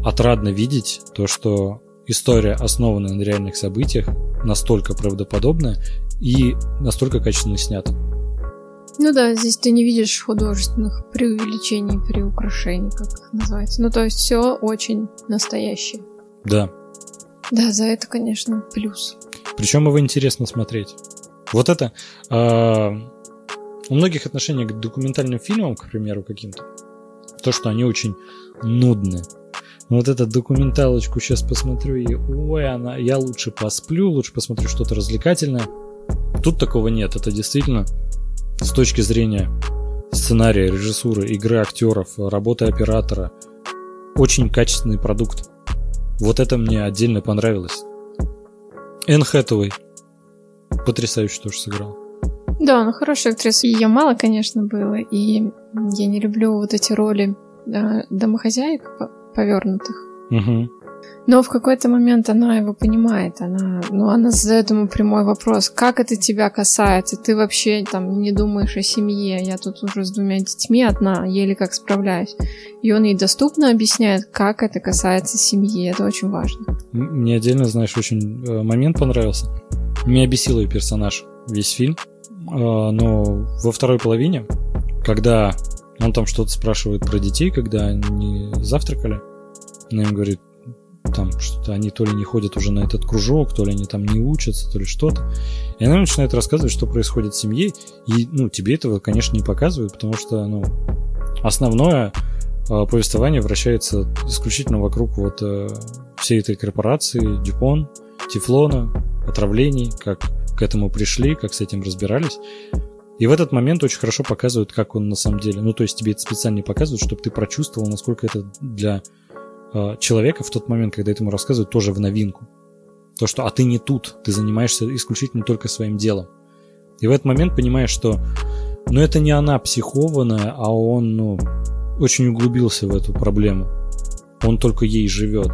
отрадно видеть то, что история, основанная на реальных событиях, настолько правдоподобная и настолько качественно снята. Ну да, здесь ты не видишь художественных преувеличений, приукрашений, как их называется. Ну то есть все очень настоящее. Да. Да, за это, конечно, плюс. Причем его интересно смотреть. Вот это э, у многих отношений к документальным фильмам, к примеру, каким-то, то, что они очень нудные. Вот эту документалочку сейчас посмотрю и, ой, она, я лучше посплю, лучше посмотрю что-то развлекательное. Тут такого нет. Это действительно с точки зрения сценария, режиссуры, игры актеров, работы оператора, очень качественный продукт. Вот это мне отдельно понравилось. Энн Хэтэуэй потрясающе тоже сыграл. Да, она хорошая актриса. Ее мало, конечно, было. И я не люблю вот эти роли да, домохозяек повернутых. Угу. Но в какой-то момент она его понимает, она, ну, она задает ему прямой вопрос, как это тебя касается, ты вообще там не думаешь о семье, я тут уже с двумя детьми одна, еле как справляюсь. И он ей доступно объясняет, как это касается семьи, это очень важно. Мне отдельно, знаешь, очень э, момент понравился. Меня бесил ее персонаж весь фильм, э, но во второй половине, когда он там что-то спрашивает про детей, когда они завтракали, она им говорит, там что-то они то ли не ходят уже на этот кружок, то ли они там не учатся, то ли что-то. И она начинает рассказывать, что происходит в семье, и, ну, тебе этого, конечно, не показывают, потому что, ну, основное э, повествование вращается исключительно вокруг вот э, всей этой корпорации, Дюпон, Тефлона, отравлений, как к этому пришли, как с этим разбирались. И в этот момент очень хорошо показывают, как он на самом деле. Ну, то есть тебе это специально не показывают, чтобы ты прочувствовал, насколько это для Э, человека в тот момент, когда этому рассказывают, тоже в новинку. То, что «а ты не тут, ты занимаешься исключительно только своим делом». И в этот момент понимаешь, что ну это не она психованная, а он ну, очень углубился в эту проблему. Он только ей живет.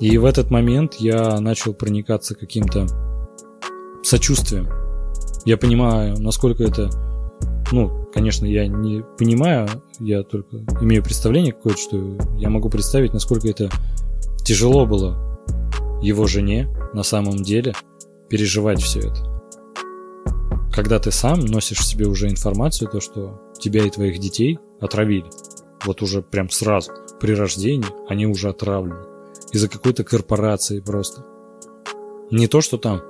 И в этот момент я начал проникаться каким-то сочувствием. Я понимаю, насколько это ну, конечно, я не понимаю, я только имею представление какое-то, что я могу представить, насколько это тяжело было его жене на самом деле переживать все это. Когда ты сам носишь в себе уже информацию, то, что тебя и твоих детей отравили. Вот уже прям сразу, при рождении, они уже отравлены. Из-за какой-то корпорации просто. Не то, что там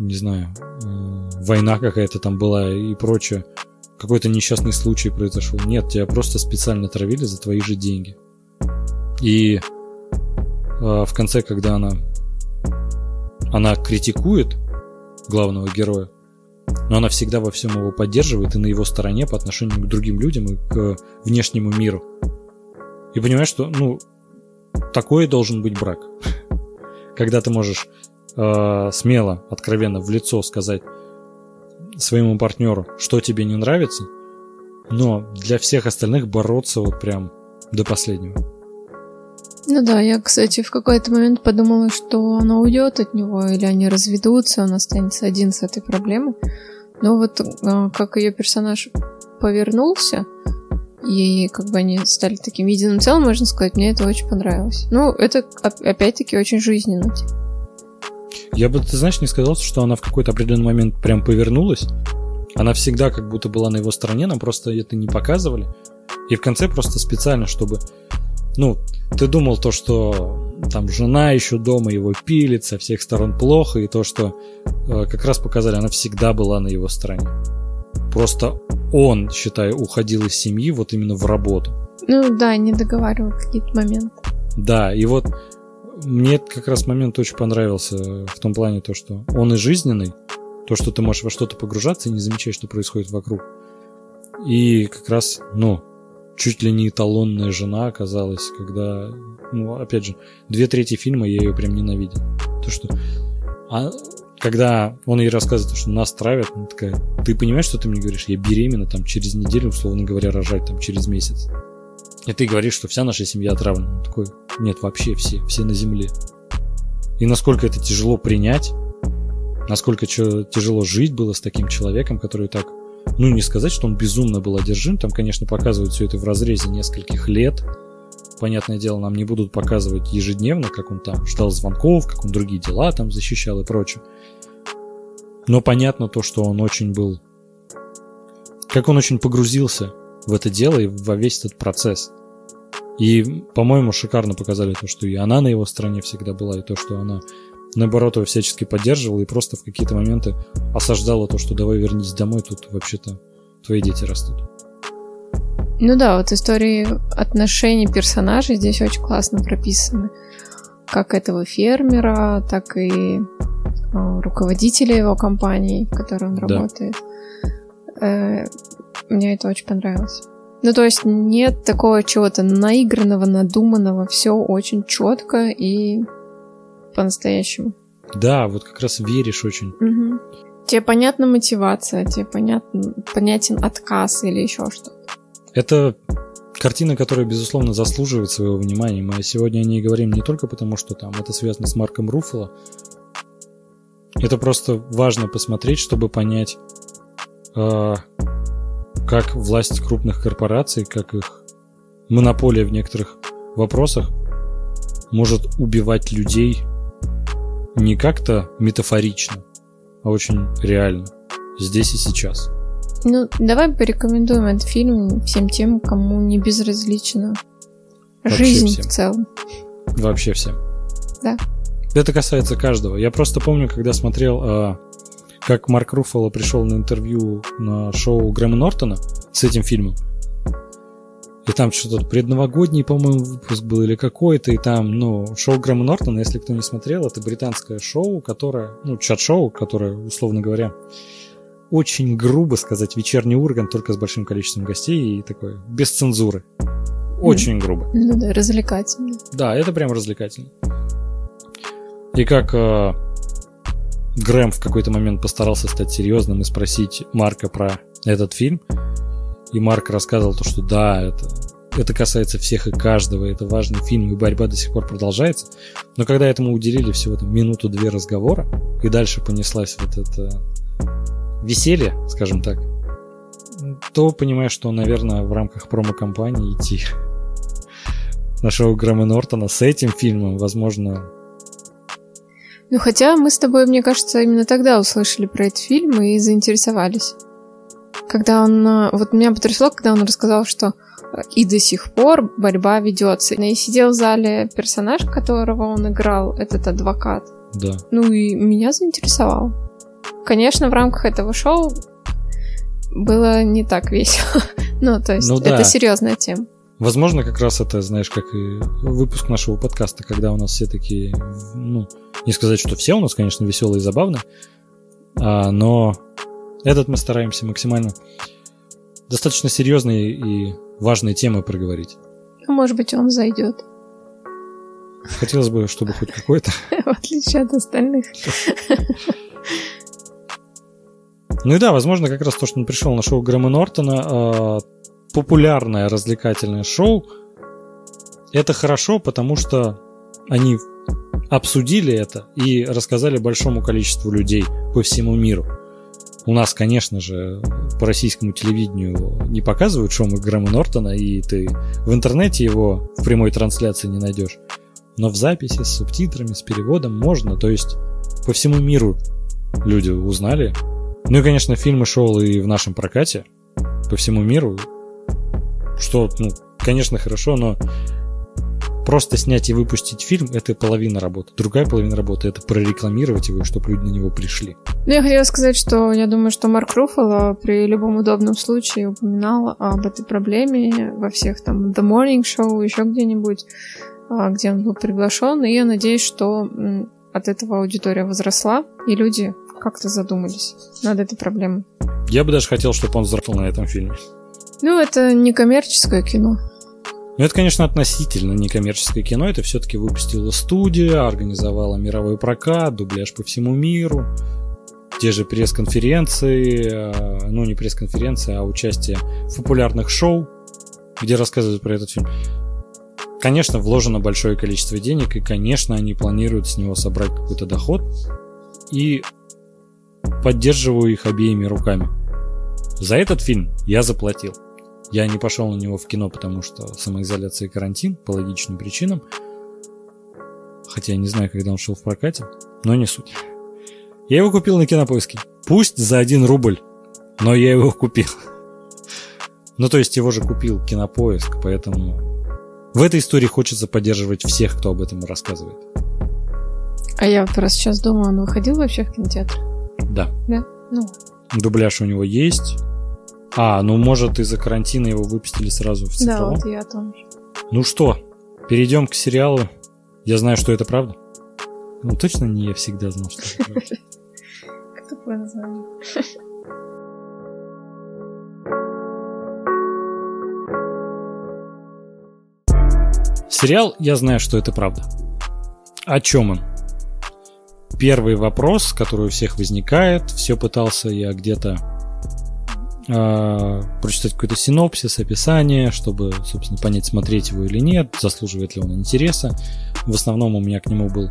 не знаю, э, война какая-то там была и прочее, какой-то несчастный случай произошел. Нет, тебя просто специально травили за твои же деньги. И э, в конце, когда она она критикует главного героя, но она всегда во всем его поддерживает и на его стороне по отношению к другим людям и к внешнему миру. И понимаешь, что, ну, такой должен быть брак. Когда ты можешь э, смело, откровенно в лицо сказать своему партнеру, что тебе не нравится, но для всех остальных бороться вот прям до последнего. Ну да, я, кстати, в какой-то момент подумала, что она уйдет от него, или они разведутся, он останется один с этой проблемой. Но вот э, как ее персонаж повернулся, и как бы они стали таким единым целым, можно сказать, мне это очень понравилось. Ну, это опять-таки очень жизненно. Типа. Я бы, ты знаешь, не сказал, что она в какой-то определенный момент прям повернулась. Она всегда как будто была на его стороне, нам просто это не показывали. И в конце просто специально, чтобы... Ну, ты думал то, что там жена еще дома его пилит, со всех сторон плохо, и то, что э, как раз показали, она всегда была на его стороне. Просто он, считаю, уходил из семьи вот именно в работу. Ну да, не договаривал какие-то моменты. Да, и вот мне как раз момент очень понравился в том плане, то, что он и жизненный, то, что ты можешь во что-то погружаться и не замечать, что происходит вокруг. И как раз, ну, чуть ли не эталонная жена оказалась, когда, ну, опять же, две трети фильма я ее прям ненавидел. То, что... А, когда он ей рассказывает, что нас травят, она такая, ты понимаешь, что ты мне говоришь? Я беременна там через неделю, условно говоря, рожать там через месяц. И ты говоришь, что вся наша семья отравлена. Он такой, нет, вообще все, все на земле. И насколько это тяжело принять, насколько тяжело жить было с таким человеком, который так, ну не сказать, что он безумно был одержим, там, конечно, показывают все это в разрезе нескольких лет. Понятное дело, нам не будут показывать ежедневно, как он там ждал звонков, как он другие дела там защищал и прочее. Но понятно то, что он очень был... Как он очень погрузился в это дело и во весь этот процесс. И, по-моему, шикарно показали то, что и она на его стороне всегда была, и то, что она, наоборот, его всячески поддерживала и просто в какие-то моменты осаждала то, что давай вернись домой, тут вообще-то твои дети растут. Ну да, вот истории отношений персонажей здесь очень классно прописаны. Как этого фермера, так и руководителя его компании, в которой он да. работает. Э, мне это очень понравилось. Ну, то есть нет такого чего-то наигранного, надуманного, все очень четко и по-настоящему. Да, вот как раз веришь очень. Угу. Тебе понятна мотивация, тебе понятен, понятен отказ или еще что-то. Это картина, которая, безусловно, заслуживает своего внимания. Мы сегодня о ней говорим не только потому, что там это связано с Марком Руффало. Это просто важно посмотреть, чтобы понять, э, как власть крупных корпораций, как их монополия в некоторых вопросах может убивать людей не как-то метафорично, а очень реально, здесь и сейчас. Ну, давай порекомендуем этот фильм всем тем, кому не безразлична Вообще жизнь всем. в целом. Вообще всем. Да. Это касается каждого. Я просто помню, когда смотрел, а, как Марк Руффало пришел на интервью на шоу Грэма Нортона с этим фильмом. И там что-то предновогодний, по-моему, выпуск был или какой-то, и там, ну, шоу Грэма Нортона, если кто не смотрел, это британское шоу, которое, ну, чат-шоу, которое, условно говоря, очень грубо сказать вечерний Ургант, только с большим количеством гостей и такой, без цензуры. Очень mm. грубо. Ну да, развлекательно. Да, это прям развлекательно. И как э, Грэм в какой-то момент постарался стать серьезным и спросить Марка про этот фильм, и Марк рассказывал то, что да, это, это касается всех и каждого, это важный фильм, и борьба до сих пор продолжается. Но когда этому уделили всего там минуту-две разговора, и дальше понеслась вот эта веселье, скажем так, то понимаешь, что, наверное, в рамках промо-компании идти на шоу Грэма Нортона с этим фильмом, возможно... Ну, хотя мы с тобой, мне кажется, именно тогда услышали про этот фильм и заинтересовались. Когда он... Э, вот меня потрясло, когда он рассказал, что э, и до сих пор борьба ведется. И сидел в зале персонаж, которого он играл, этот адвокат. Да. Ну и меня заинтересовал. Конечно, в рамках этого шоу было не так весело. ну, то есть, ну, да. это серьезная тема. Возможно, как раз это, знаешь, как и выпуск нашего подкаста, когда у нас все такие, ну, не сказать, что все у нас, конечно, веселые и забавные, а, но этот мы стараемся максимально достаточно серьезные и важные темы проговорить. А может быть, он зайдет. Хотелось бы, чтобы хоть какой-то. В отличие от остальных. Ну и да, возможно, как раз то, что он пришел на шоу Грэма Нортона, э, популярное развлекательное шоу, это хорошо, потому что они обсудили это и рассказали большому количеству людей по всему миру. У нас, конечно же, по российскому телевидению не показывают шоу Грэма Нортона, и ты в интернете его в прямой трансляции не найдешь. Но в записи с субтитрами, с переводом можно. То есть по всему миру люди узнали ну и, конечно, фильмы шел и в нашем прокате по всему миру. Что, ну, конечно, хорошо, но просто снять и выпустить фильм – это половина работы. Другая половина работы – это прорекламировать его, чтобы люди на него пришли. Ну, я хотела сказать, что я думаю, что Марк Руффало при любом удобном случае упоминал об этой проблеме во всех там The Morning Show, еще где-нибудь, а, где он был приглашен. И я надеюсь, что от этого аудитория возросла, и люди как-то задумались над этой проблемой. Я бы даже хотел, чтобы он взрослел на этом фильме. Ну, это не коммерческое кино. Ну, это, конечно, относительно некоммерческое кино. Это все-таки выпустила студия, организовала мировой прокат, дубляж по всему миру. Те же пресс-конференции, э, ну, не пресс-конференции, а участие в популярных шоу, где рассказывают про этот фильм. Конечно, вложено большое количество денег, и, конечно, они планируют с него собрать какой-то доход. И поддерживаю их обеими руками. За этот фильм я заплатил. Я не пошел на него в кино, потому что самоизоляция и карантин по логичным причинам. Хотя я не знаю, когда он шел в прокате, но не суть. Я его купил на кинопоиске. Пусть за один рубль, но я его купил. Ну, то есть его же купил кинопоиск, поэтому в этой истории хочется поддерживать всех, кто об этом рассказывает. А я вот раз сейчас думаю, он выходил вообще в кинотеатр? Да. Да? Ну. Дубляж у него есть. А, ну может из-за карантина его выпустили сразу в цифровом? Да, вот я о том же. Ну что, перейдем к сериалу. Я знаю, что это правда. Ну точно не я всегда знал, что это правда. Тупое название. Сериал «Я знаю, что это правда». О чем он? Первый вопрос, который у всех возникает, все пытался я где-то э, прочитать какой-то синопсис, описание, чтобы, собственно, понять, смотреть его или нет, заслуживает ли он интереса. В основном у меня к нему был, э,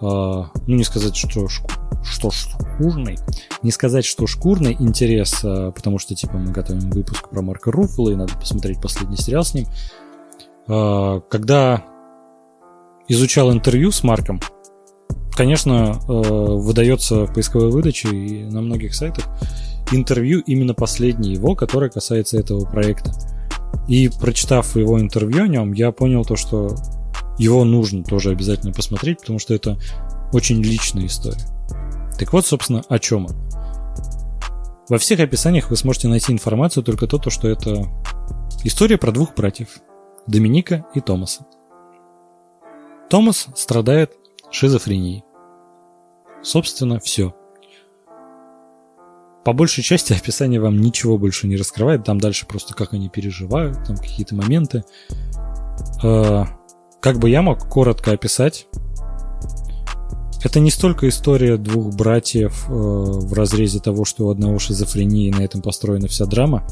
ну, не сказать, что, что шкурный, не сказать, что шкурный интерес, э, потому что, типа, мы готовим выпуск про Марка Руффало, и надо посмотреть последний сериал с ним. Э, когда изучал интервью с Марком, конечно, э, выдается в поисковой выдаче и на многих сайтах интервью именно последнее его, которое касается этого проекта. И прочитав его интервью о нем, я понял то, что его нужно тоже обязательно посмотреть, потому что это очень личная история. Так вот, собственно, о чем он. Во всех описаниях вы сможете найти информацию только то, что это история про двух братьев, Доминика и Томаса. Томас страдает шизофренией. Собственно, все. По большей части описание вам ничего больше не раскрывает. Там дальше просто как они переживают, там какие-то моменты. Э, как бы я мог коротко описать, это не столько история двух братьев э, в разрезе того, что у одного шизофрения и на этом построена вся драма.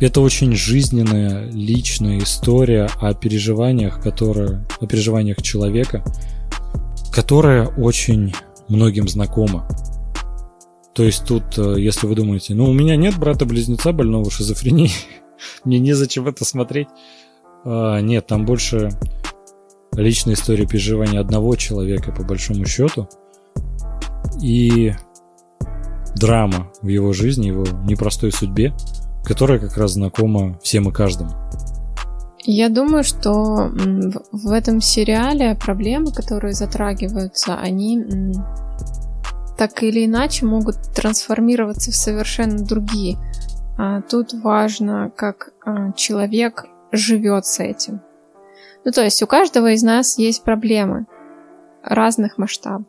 Это очень жизненная, личная история о переживаниях, которые, о переживаниях человека, которая очень многим знакома. То есть тут, э, если вы думаете, ну у меня нет брата-близнеца больного шизофренией, мне незачем это смотреть. А, нет, там больше личная история переживания одного человека, по большому счету. И драма в его жизни, его непростой судьбе, которая как раз знакома всем и каждому. Я думаю, что в этом сериале проблемы, которые затрагиваются, они так или иначе могут трансформироваться в совершенно другие. А тут важно, как а, человек живет с этим. Ну, то есть у каждого из нас есть проблемы разных масштабов.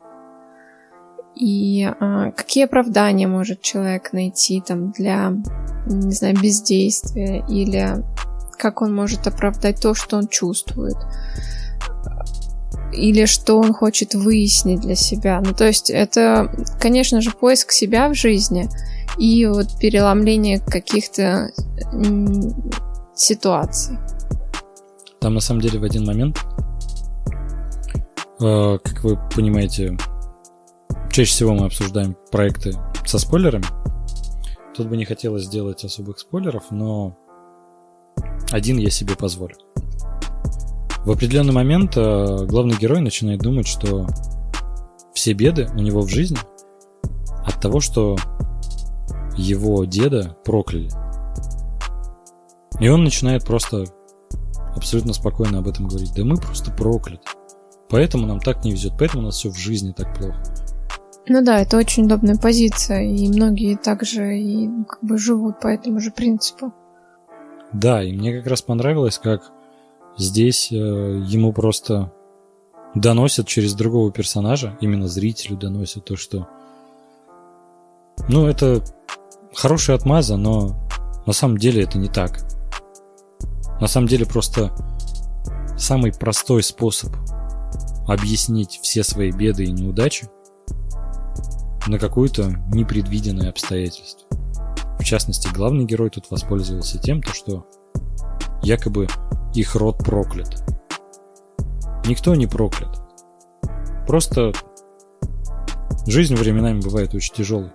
И а, какие оправдания может человек найти там для, не знаю, бездействия или как он может оправдать то, что он чувствует или что он хочет выяснить для себя. Ну, то есть это, конечно же, поиск себя в жизни и вот переломление каких-то ситуаций. Там на самом деле в один момент, э, как вы понимаете, чаще всего мы обсуждаем проекты со спойлерами. Тут бы не хотелось сделать особых спойлеров, но один я себе позволю. В определенный момент э, главный герой начинает думать, что все беды у него в жизни от того, что его деда прокляли. И он начинает просто абсолютно спокойно об этом говорить. Да мы просто прокляты. Поэтому нам так не везет, поэтому у нас все в жизни так плохо. Ну да, это очень удобная позиция, и многие также и ну, как бы живут по этому же принципу. Да, и мне как раз понравилось, как здесь э, ему просто доносят через другого персонажа, именно зрителю доносят то, что... Ну, это хорошая отмаза, но на самом деле это не так. На самом деле просто самый простой способ объяснить все свои беды и неудачи на какое-то непредвиденное обстоятельство. В частности, главный герой тут воспользовался тем, то, что якобы их род проклят. Никто не проклят. Просто жизнь временами бывает очень тяжелой.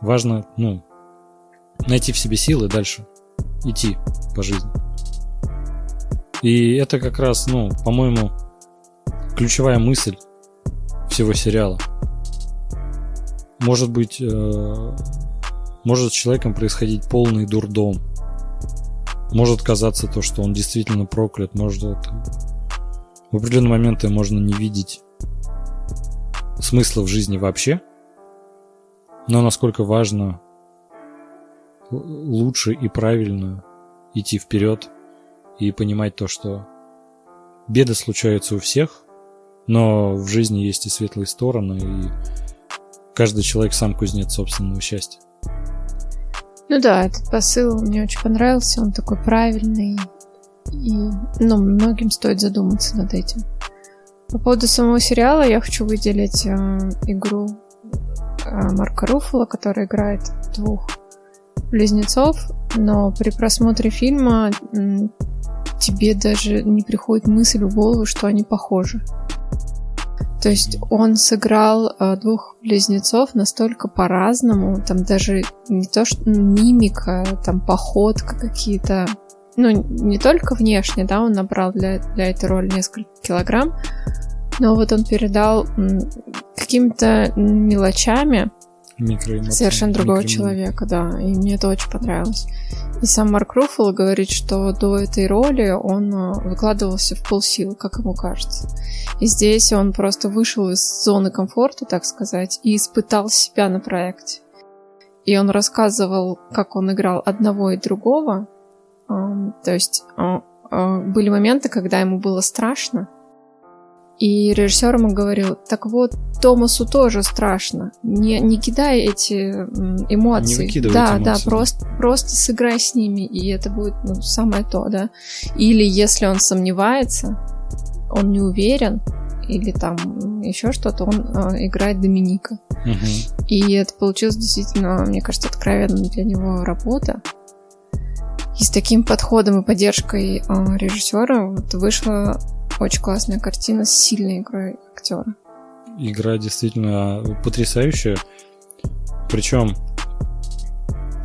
Важно, ну, найти в себе силы дальше идти по жизни. И это как раз, ну, по-моему, ключевая мысль всего сериала. Может быть, э, может с человеком происходить полный дурдом. Может казаться то, что он действительно проклят. Может в определенные моменты можно не видеть смысла в жизни вообще. Но насколько важно лучше и правильно идти вперед и понимать то, что беды случаются у всех, но в жизни есть и светлые стороны, и каждый человек сам кузнец собственного счастья. Ну да, этот посыл мне очень понравился, он такой правильный, и ну, многим стоит задуматься над этим. По поводу самого сериала я хочу выделить э, игру э, Марка Руффала, который играет двух близнецов, но при просмотре фильма тебе даже не приходит мысль в голову, что они похожи. То есть он сыграл э, двух близнецов настолько по-разному, там даже не то что мимика, там походка какие-то, ну не только внешне, да, он набрал для, для этой роли несколько килограмм, но вот он передал какими-то мелочами совершенно другого человека, да, и мне это очень понравилось. И сам Марк Руффало говорит, что до этой роли он э, выкладывался в полсилы, как ему кажется. И здесь он просто вышел из зоны комфорта, так сказать, и испытал себя на проекте. И он рассказывал, как он играл одного и другого. То есть э, э, были моменты, когда ему было страшно, и режиссер ему говорил, так вот, Томасу тоже страшно. Не, не кидай эти эмоции. Не да, эмоции. да, просто, просто сыграй с ними, и это будет ну, самое то, да. Или если он сомневается, он не уверен, или там еще что-то, он э, играет Доминика. Угу. И это получилось действительно, мне кажется, откровенно для него работа. И с таким подходом и поддержкой э, режиссера вот вышла очень классная картина с сильной игрой актера. Игра действительно потрясающая. Причем,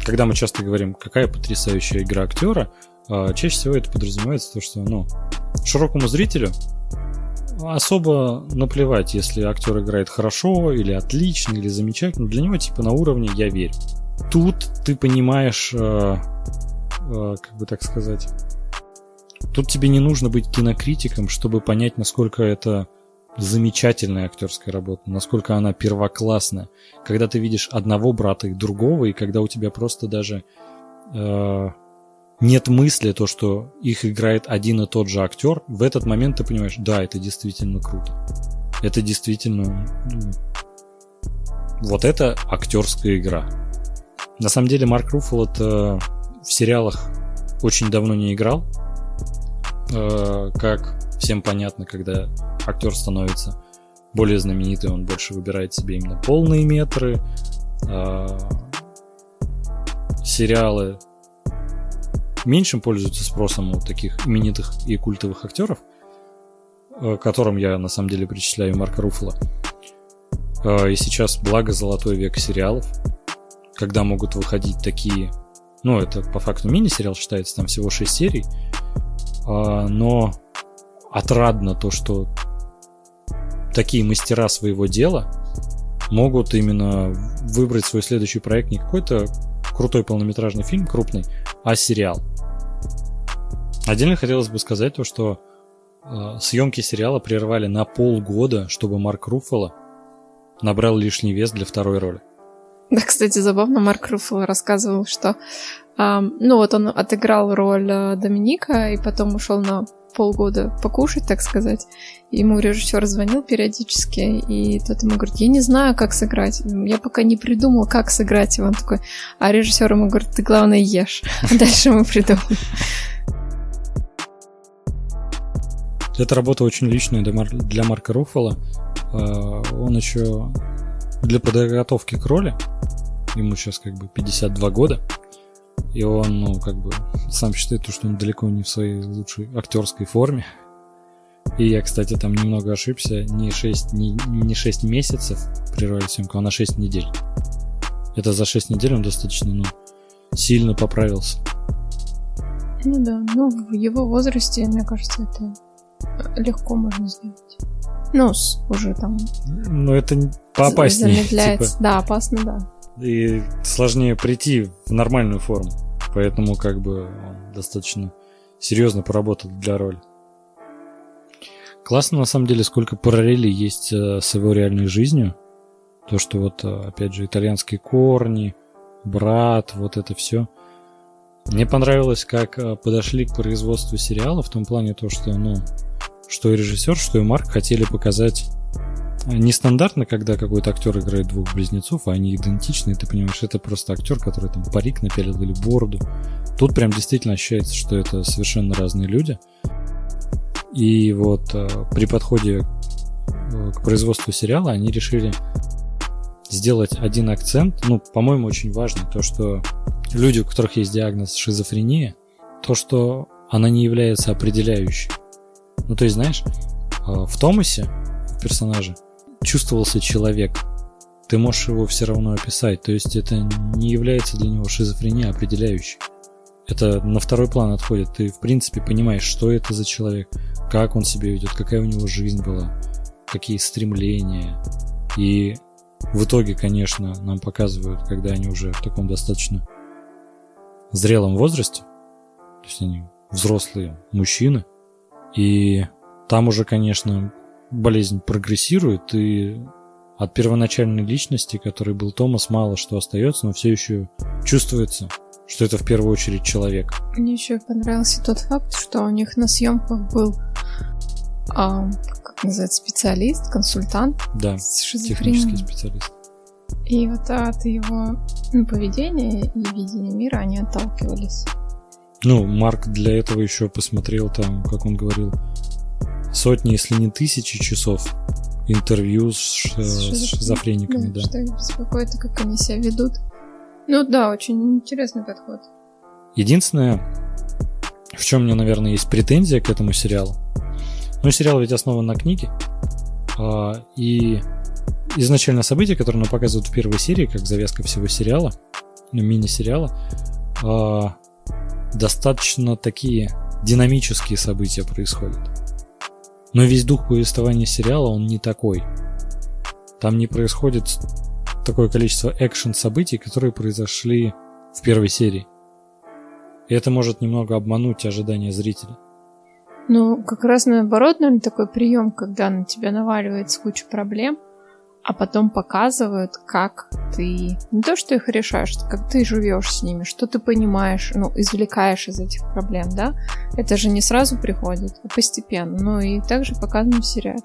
когда мы часто говорим, какая потрясающая игра актера, а, чаще всего это подразумевается то, что ну, широкому зрителю особо наплевать, если актер играет хорошо, или отлично, или замечательно. Для него типа на уровне я верю. Тут ты понимаешь, э, э, как бы так сказать, Тут тебе не нужно быть кинокритиком, чтобы понять, насколько это замечательная актерская работа, насколько она первоклассная. Когда ты видишь одного брата и другого, и когда у тебя просто даже э, нет мысли то, что их играет один и тот же актер, в этот момент ты понимаешь, да, это действительно круто. Это действительно... Ну, вот это актерская игра. На самом деле Марк Руффало это в сериалах очень давно не играл, как всем понятно, когда актер становится более знаменитый, он больше выбирает себе именно полные метры. Э, сериалы меньшим пользуются спросом у таких именитых и культовых актеров, э, которым я на самом деле причисляю Марка Руффала. И сейчас благо золотой век сериалов, когда могут выходить такие, ну это по факту мини-сериал считается, там всего 6 серий, а, но отрадно то, что такие мастера своего дела могут именно выбрать свой следующий проект не какой-то крутой полнометражный фильм, крупный, а сериал. Отдельно хотелось бы сказать то, что э, съемки сериала прервали на полгода, чтобы Марк Руффало набрал лишний вес для второй роли. Да, кстати, забавно, Марк Руффало рассказывал, что ну вот он отыграл роль э, Доминика и потом ушел на полгода покушать, так сказать. Ему режиссер звонил периодически, и тот ему говорит, я не знаю, как сыграть. Я пока не придумал, как сыграть. И он такой, а режиссер ему говорит, ты главное ешь. А дальше мы придумаем. Это работа очень личная для Марка Руффала. А, он еще для подготовки к роли, ему сейчас как бы 52 года, и он, ну, как бы, сам считает, что он далеко не в своей лучшей актерской форме. И я, кстати, там немного ошибся. Не 6, не, не 6 месяцев прервали съемку, а на 6 недель. Это за 6 недель он достаточно, ну, сильно поправился. Ну да, ну в его возрасте, мне кажется, это легко можно сделать. Ну, уже там... Ну, это поопаснее. Замедляется. Типа. Да, опасно, да. И сложнее прийти в нормальную форму. Поэтому как бы он достаточно серьезно поработал для роли. Классно на самом деле, сколько параллелей есть э, с его реальной жизнью. То, что вот, э, опять же, итальянские корни, брат, вот это все. Мне понравилось, как э, подошли к производству сериала, в том плане то, что, ну, что и режиссер, что и Марк хотели показать нестандартно, когда какой-то актер играет двух близнецов, а они идентичны, ты понимаешь, это просто актер, который там парик напялил или бороду. Тут прям действительно ощущается, что это совершенно разные люди. И вот э, при подходе э, к производству сериала они решили сделать один акцент, ну, по-моему, очень важно, то, что люди, у которых есть диагноз шизофрения, то, что она не является определяющей. Ну, то есть, знаешь, а, в Томасе, в персонаже, чувствовался человек. Ты можешь его все равно описать. То есть это не является для него шизофрения определяющей. Это на второй план отходит. Ты, в принципе, понимаешь, что это за человек, как он себя ведет, какая у него жизнь была, какие стремления. И в итоге, конечно, нам показывают, когда они уже в таком достаточно зрелом возрасте, то есть они взрослые мужчины, и там уже, конечно, болезнь прогрессирует, и от первоначальной личности, который был Томас, мало что остается, но все еще чувствуется, что это в первую очередь человек. Мне еще понравился тот факт, что у них на съемках был а, как называется, специалист, консультант. Да, технический специалист. И вот от его ну, поведения и видения мира они отталкивались. Ну, Марк для этого еще посмотрел там, как он говорил, сотни, если не тысячи часов интервью с, с, с шизофрениками, да. да. Что беспокоит, как они себя ведут. Ну да, очень интересный подход. Единственное, в чем мне, наверное, есть претензия к этому сериалу. Ну, сериал ведь основан на книге. А, и изначально события, которые нам показывают в первой серии, как завязка всего сериала, ну, мини-сериала, а, достаточно такие динамические события происходят. Но весь дух повествования сериала, он не такой. Там не происходит такое количество экшен-событий, которые произошли в первой серии. И это может немного обмануть ожидания зрителя. Ну, как раз наоборот, наверное, такой прием, когда на тебя наваливается куча проблем, а потом показывают, как ты не то, что их решаешь, как ты живешь с ними, что ты понимаешь, ну, извлекаешь из этих проблем, да? Это же не сразу приходит, а постепенно. Ну и также показано в сериале.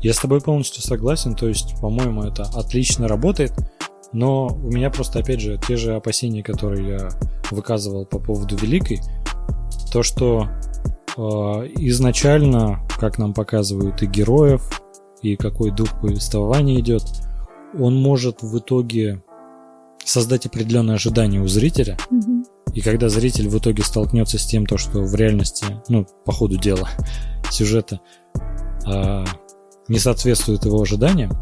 Я с тобой полностью согласен, то есть, по-моему, это отлично работает, но у меня просто, опять же, те же опасения, которые я выказывал по поводу Великой, то, что э, изначально, как нам показывают и героев, и какой дух повествования идет, он может в итоге создать определенное ожидание у зрителя. Mm-hmm. И когда зритель в итоге столкнется с тем, то, что в реальности, ну, по ходу дела, сюжета э, не соответствует его ожиданиям,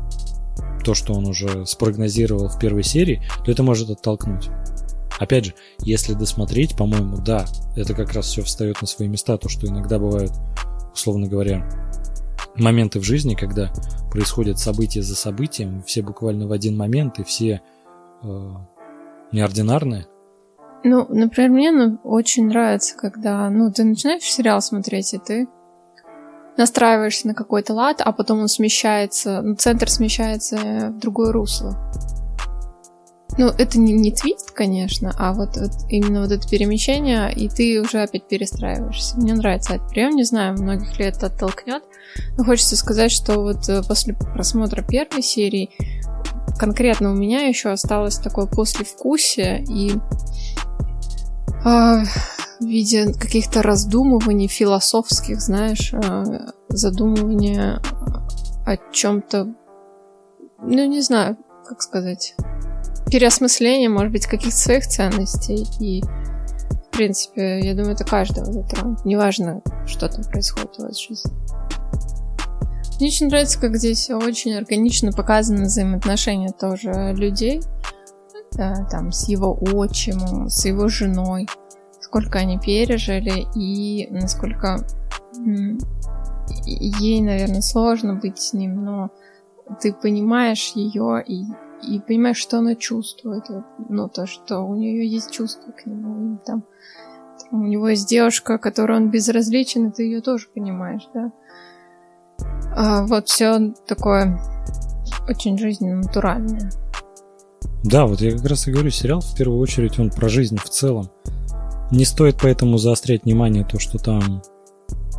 то, что он уже спрогнозировал в первой серии, то это может оттолкнуть. Опять же, если досмотреть, по-моему, да, это как раз все встает на свои места, то, что иногда бывают, условно говоря, моменты в жизни, когда происходят события за событием, все буквально в один момент, и все э, неординарные. Ну, например, мне ну, очень нравится, когда ну, ты начинаешь сериал смотреть, и ты настраиваешься на какой-то лад, а потом он смещается, ну, центр смещается в другое русло. Ну, это не, не твист, конечно, а вот, вот именно вот это перемещение, и ты уже опять перестраиваешься. Мне нравится этот прием, не знаю, многих ли это оттолкнет, но хочется сказать, что вот э, после просмотра первой серии конкретно у меня еще осталось такое послевкусие, и э, в виде каких-то раздумываний философских, знаешь, э, задумывания о чем-то, ну не знаю, как сказать, переосмысление, может быть, каких-то своих ценностей. И, в принципе, я думаю, это каждого затронет. Неважно, что там происходит у вас в жизни. Мне очень нравится, как здесь очень органично показаны взаимоотношения тоже людей. Да, там с его отчимом, с его женой. Сколько они пережили и насколько ей, наверное, сложно быть с ним, но ты понимаешь ее и и понимаешь, что она чувствует. Ну, то, что у нее есть чувство к нему. И там, там у него есть девушка, которой он безразличен, и ты ее тоже понимаешь, да. А, вот все такое очень жизненно натуральное. Да, вот я как раз и говорю, сериал в первую очередь он про жизнь в целом. Не стоит поэтому заострять внимание то, что там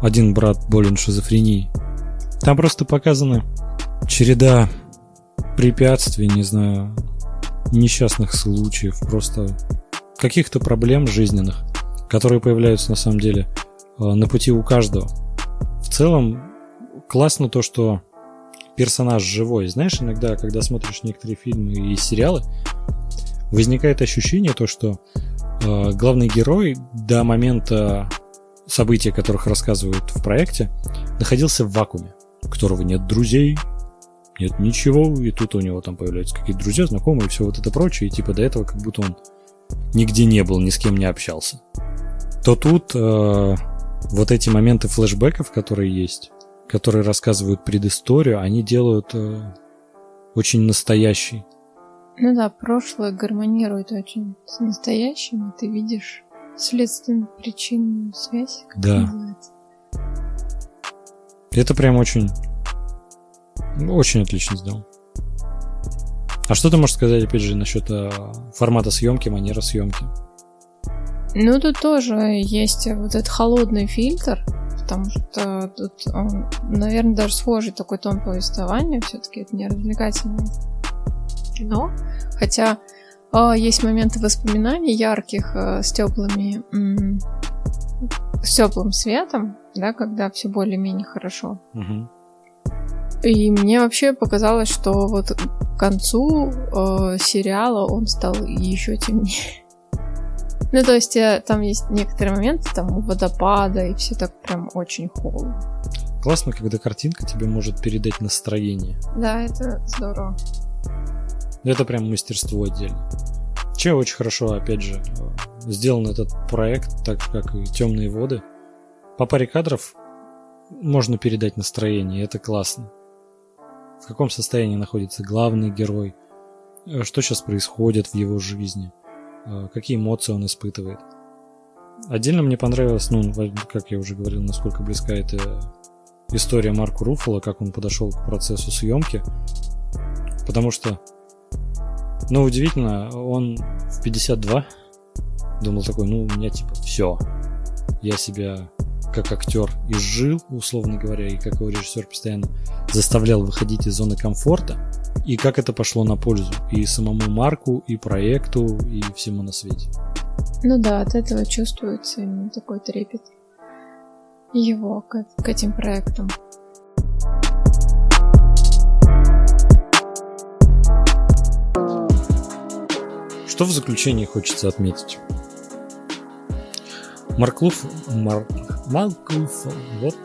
один брат болен шизофренией. Там просто показана череда препятствий, не знаю, несчастных случаев, просто каких-то проблем жизненных, которые появляются на самом деле э, на пути у каждого. В целом классно то, что персонаж живой. Знаешь, иногда, когда смотришь некоторые фильмы и сериалы, возникает ощущение то, что э, главный герой до момента событий, которых рассказывают в проекте, находился в вакууме, у которого нет друзей, нет ничего, и тут у него там появляются какие-то друзья, знакомые все вот это прочее, и типа до этого как будто он нигде не был, ни с кем не общался. То тут э, вот эти моменты флешбеков, которые есть, которые рассказывают предысторию, они делают э, очень настоящий. Ну да, прошлое гармонирует очень с настоящим, и ты видишь следственно-причинную связь. Как да. Называется. Это прям очень, очень отлично сделано. А что ты можешь сказать, опять же, насчет э, формата съемки, манеры съемки? Ну, тут тоже есть вот этот холодный фильтр, потому что тут, наверное, даже схожий такой тон повествования, все-таки это не развлекательное кино, хотя э, есть моменты воспоминаний ярких э, с теплыми, с теплым светом, да, когда все более-менее хорошо. Угу. И мне вообще показалось, что вот к концу э, сериала он стал еще темнее. Ну, то есть э, там есть некоторые моменты, там водопада, и все так прям очень холодно. Классно, когда картинка тебе может передать настроение. Да, это здорово. Это прям мастерство отдельно. Че очень хорошо, опять же, э, сделан этот проект, так же, как и «Темные воды». По паре кадров можно передать настроение, это классно. В каком состоянии находится главный герой, э, что сейчас происходит в его жизни – какие эмоции он испытывает. Отдельно мне понравилось, ну, как я уже говорил, насколько близка эта история Марку Руффало, как он подошел к процессу съемки. Потому что, ну, удивительно, он в 52 думал такой, ну, у меня типа все. Я себя как актер изжил, условно говоря, и как его режиссер постоянно заставлял выходить из зоны комфорта и как это пошло на пользу и самому Марку, и проекту, и всему на свете. Ну да, от этого чувствуется именно такой трепет его к, к этим проектам. Что в заключении хочется отметить? Марк Луф... Марк... Марк Луф... Вот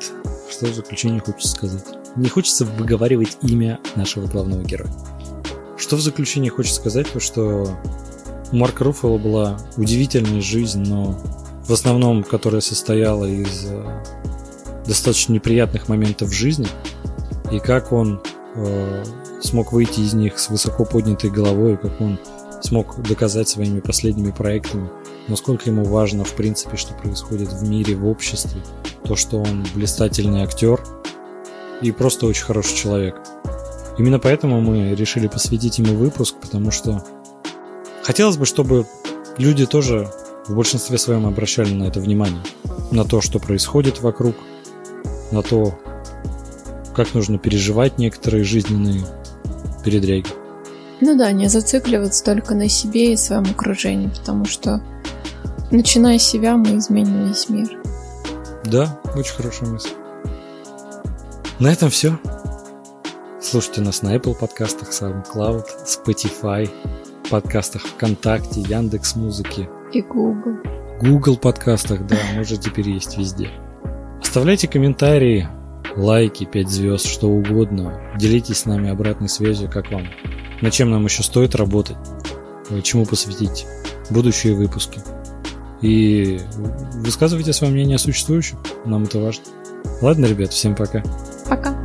что в заключении хочется сказать не хочется выговаривать имя нашего главного героя. Что в заключение хочется сказать, то что у Марка Руффало была удивительная жизнь, но в основном, которая состояла из э, достаточно неприятных моментов в жизни, и как он э, смог выйти из них с высоко поднятой головой, как он смог доказать своими последними проектами, насколько ему важно, в принципе, что происходит в мире, в обществе, то, что он блистательный актер, и просто очень хороший человек. Именно поэтому мы решили посвятить ему выпуск, потому что хотелось бы, чтобы люди тоже в большинстве своем обращали на это внимание. На то, что происходит вокруг, на то, как нужно переживать некоторые жизненные передряги. Ну да, не зацикливаться только на себе и своем окружении, потому что начиная с себя мы изменим весь мир. Да, очень хорошая мысль. На этом все. Слушайте нас на Apple подкастах, SoundCloud, Spotify, подкастах ВКонтакте, Яндекс Музыки. И Google. Google подкастах, да, мы же теперь есть везде. Оставляйте комментарии, лайки, 5 звезд, что угодно. Делитесь с нами обратной связью, как вам. На чем нам еще стоит работать, чему посвятить будущие выпуски. И высказывайте свое мнение о существующих, нам это важно. Ладно, ребят, всем пока. Пока.